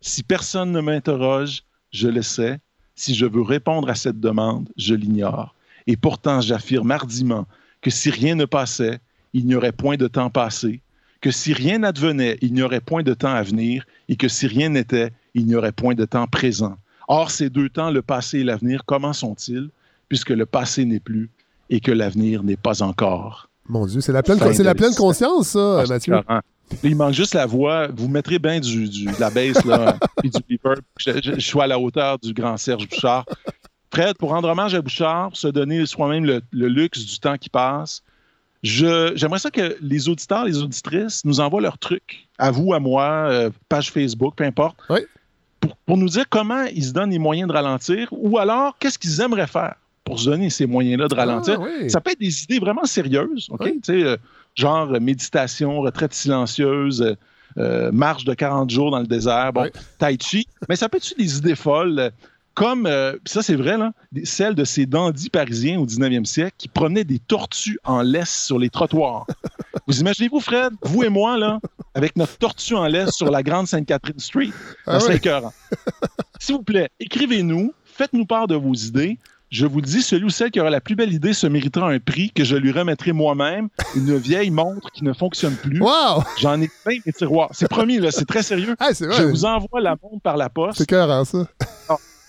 Si personne ne m'interroge, je le sais. Si je veux répondre à cette demande, je l'ignore. Et pourtant, j'affirme hardiment que si rien ne passait, il n'y aurait point de temps passé, que si rien n'advenait, il n'y aurait point de temps à venir, et que si rien n'était, il n'y aurait point de temps présent. Or, ces deux temps, le passé et l'avenir, comment sont-ils, puisque le passé n'est plus et que l'avenir n'est pas encore? Mon Dieu, c'est la pleine, c'est la pleine conscience, ça, Ah, Mathieu. Il manque juste la voix. Vous mettrez bien du, du- de la bass là, puis du reverb. Je, je- je suis à la hauteur du grand Serge Bouchard. Fred, pour rendre hommage à Bouchard, se donner soi-même le, le luxe du temps qui passe, je- j'aimerais ça que les auditeurs, les auditrices nous envoient leurs trucs, à vous, à moi, euh, page Facebook, peu importe, Oui. pour, pour nous dire comment ils se donnent les moyens de ralentir ou alors qu'est-ce qu'ils aimeraient faire pour se donner ces moyens-là de ralentir. Ah, oui. Ça peut être des idées vraiment sérieuses, OK? Oui. Euh, genre euh, méditation, retraite silencieuse, euh, euh, marche de 40 jours dans le désert, bon, tai chi. Mais ça peut être des idées folles, comme, euh, ça c'est vrai, là, celles de ces dandys parisiens au 19e siècle qui promenaient des tortues en laisse sur les trottoirs? vous imaginez-vous, Fred, vous et moi, là, avec notre tortue en laisse sur la grande Sainte-Catherine Street, Ah écœurant. S'il vous plaît, écrivez-nous, faites-nous part de vos idées. Je vous le dis, celui ou celle qui aura la plus belle idée se méritera un prix que je lui remettrai moi-même, une vieille montre qui ne fonctionne plus. Wow! J'en ai plein mes tiroirs. C'est promis, là, c'est très sérieux. Ah, c'est Je vrai. vous envoie la montre par la C'est poste. cœur, ça?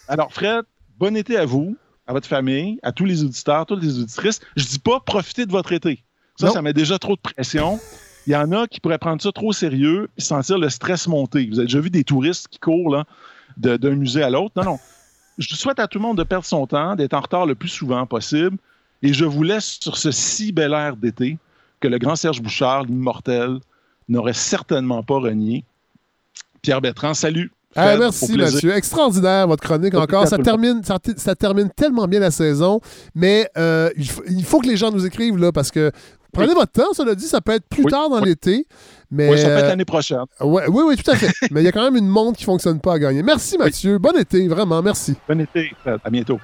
Alors, Fred, bon été à vous, à votre famille, à tous les auditeurs, toutes les auditrices. Je dis pas profitez de votre été. Ça, Non. ça met déjà trop de pression. Il y en a qui pourraient prendre ça trop au sérieux et sentir le stress monter. Vous avez déjà vu des touristes qui courent là, d'un musée à l'autre? Non, non. Je souhaite à tout le monde de perdre son temps, d'être en retard le plus souvent possible. Et je vous laisse sur ce si bel air d'été que le grand Serge Bouchard, l'immortel, n'aurait certainement pas renié. Pierre Bertrand, salut. Ah, merci. Mathieu. Extraordinaire, votre chronique encore. Ça termine, ça, termine tellement bien la saison, mais euh, il, faut, il faut que les gens nous écrivent, là, parce que prenez votre temps, cela dit, ça peut être plus Oui, tard dans oui. l'été. Mais, Oui, ça peut être euh, l'année prochaine. ouais, oui, oui, tout à fait. mais il y a quand même une montre qui ne fonctionne pas à gagner. Merci, Mathieu. Bon été, vraiment, merci. Bon été, Fred. À bientôt.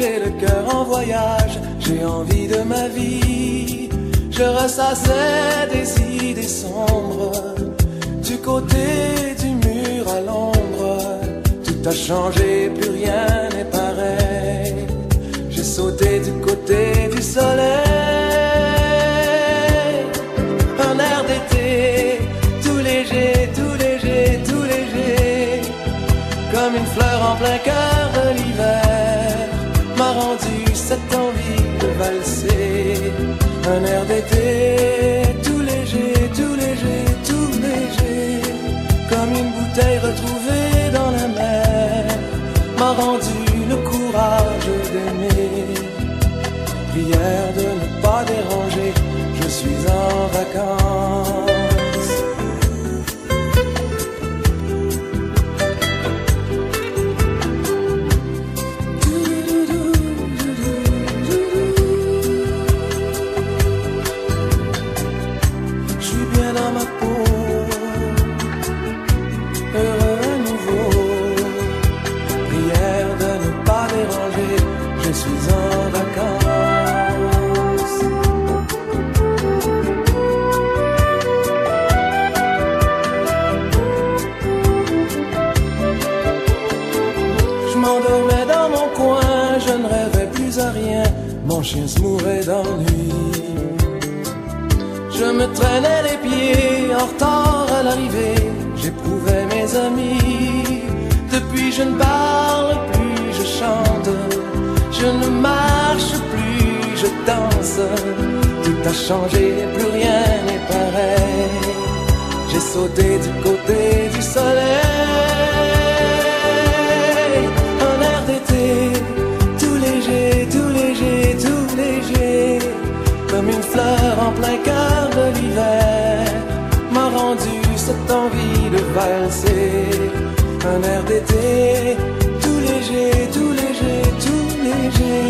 J'ai le cœur en voyage, j'ai envie de ma vie. Je ressassais des idées sombres, du côté du mur à l'ombre. Tout a changé, plus rien n'est pareil. J'ai sauté du côté du soleil un air d'été, tout léger, tout léger, tout léger, comme une fleur en plein cœur valser. Un air d'été, tout léger, tout léger, tout léger, comme une bouteille retrouvée dans la mer, m'a rendu le courage d'aimer prière de ne pas déranger, je suis en vacances. Se mourait d'ennui. Je me traînais les pieds en retard à l'arrivée. J'éprouvais mes amis. Depuis je ne parle plus, je chante. Je ne marche plus, je danse. Tout a changé, plus rien n'est pareil. J'ai sauté du côté du soleil. En plein cœur de l'hiver, m'a rendu cette envie de valser. Un air d'été, tout léger, tout léger, tout léger,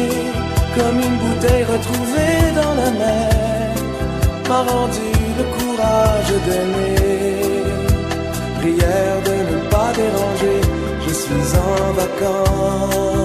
comme une bouteille retrouvée dans la mer, m'a rendu le courage d'aimer. Prière de ne pas déranger, je suis en vacances.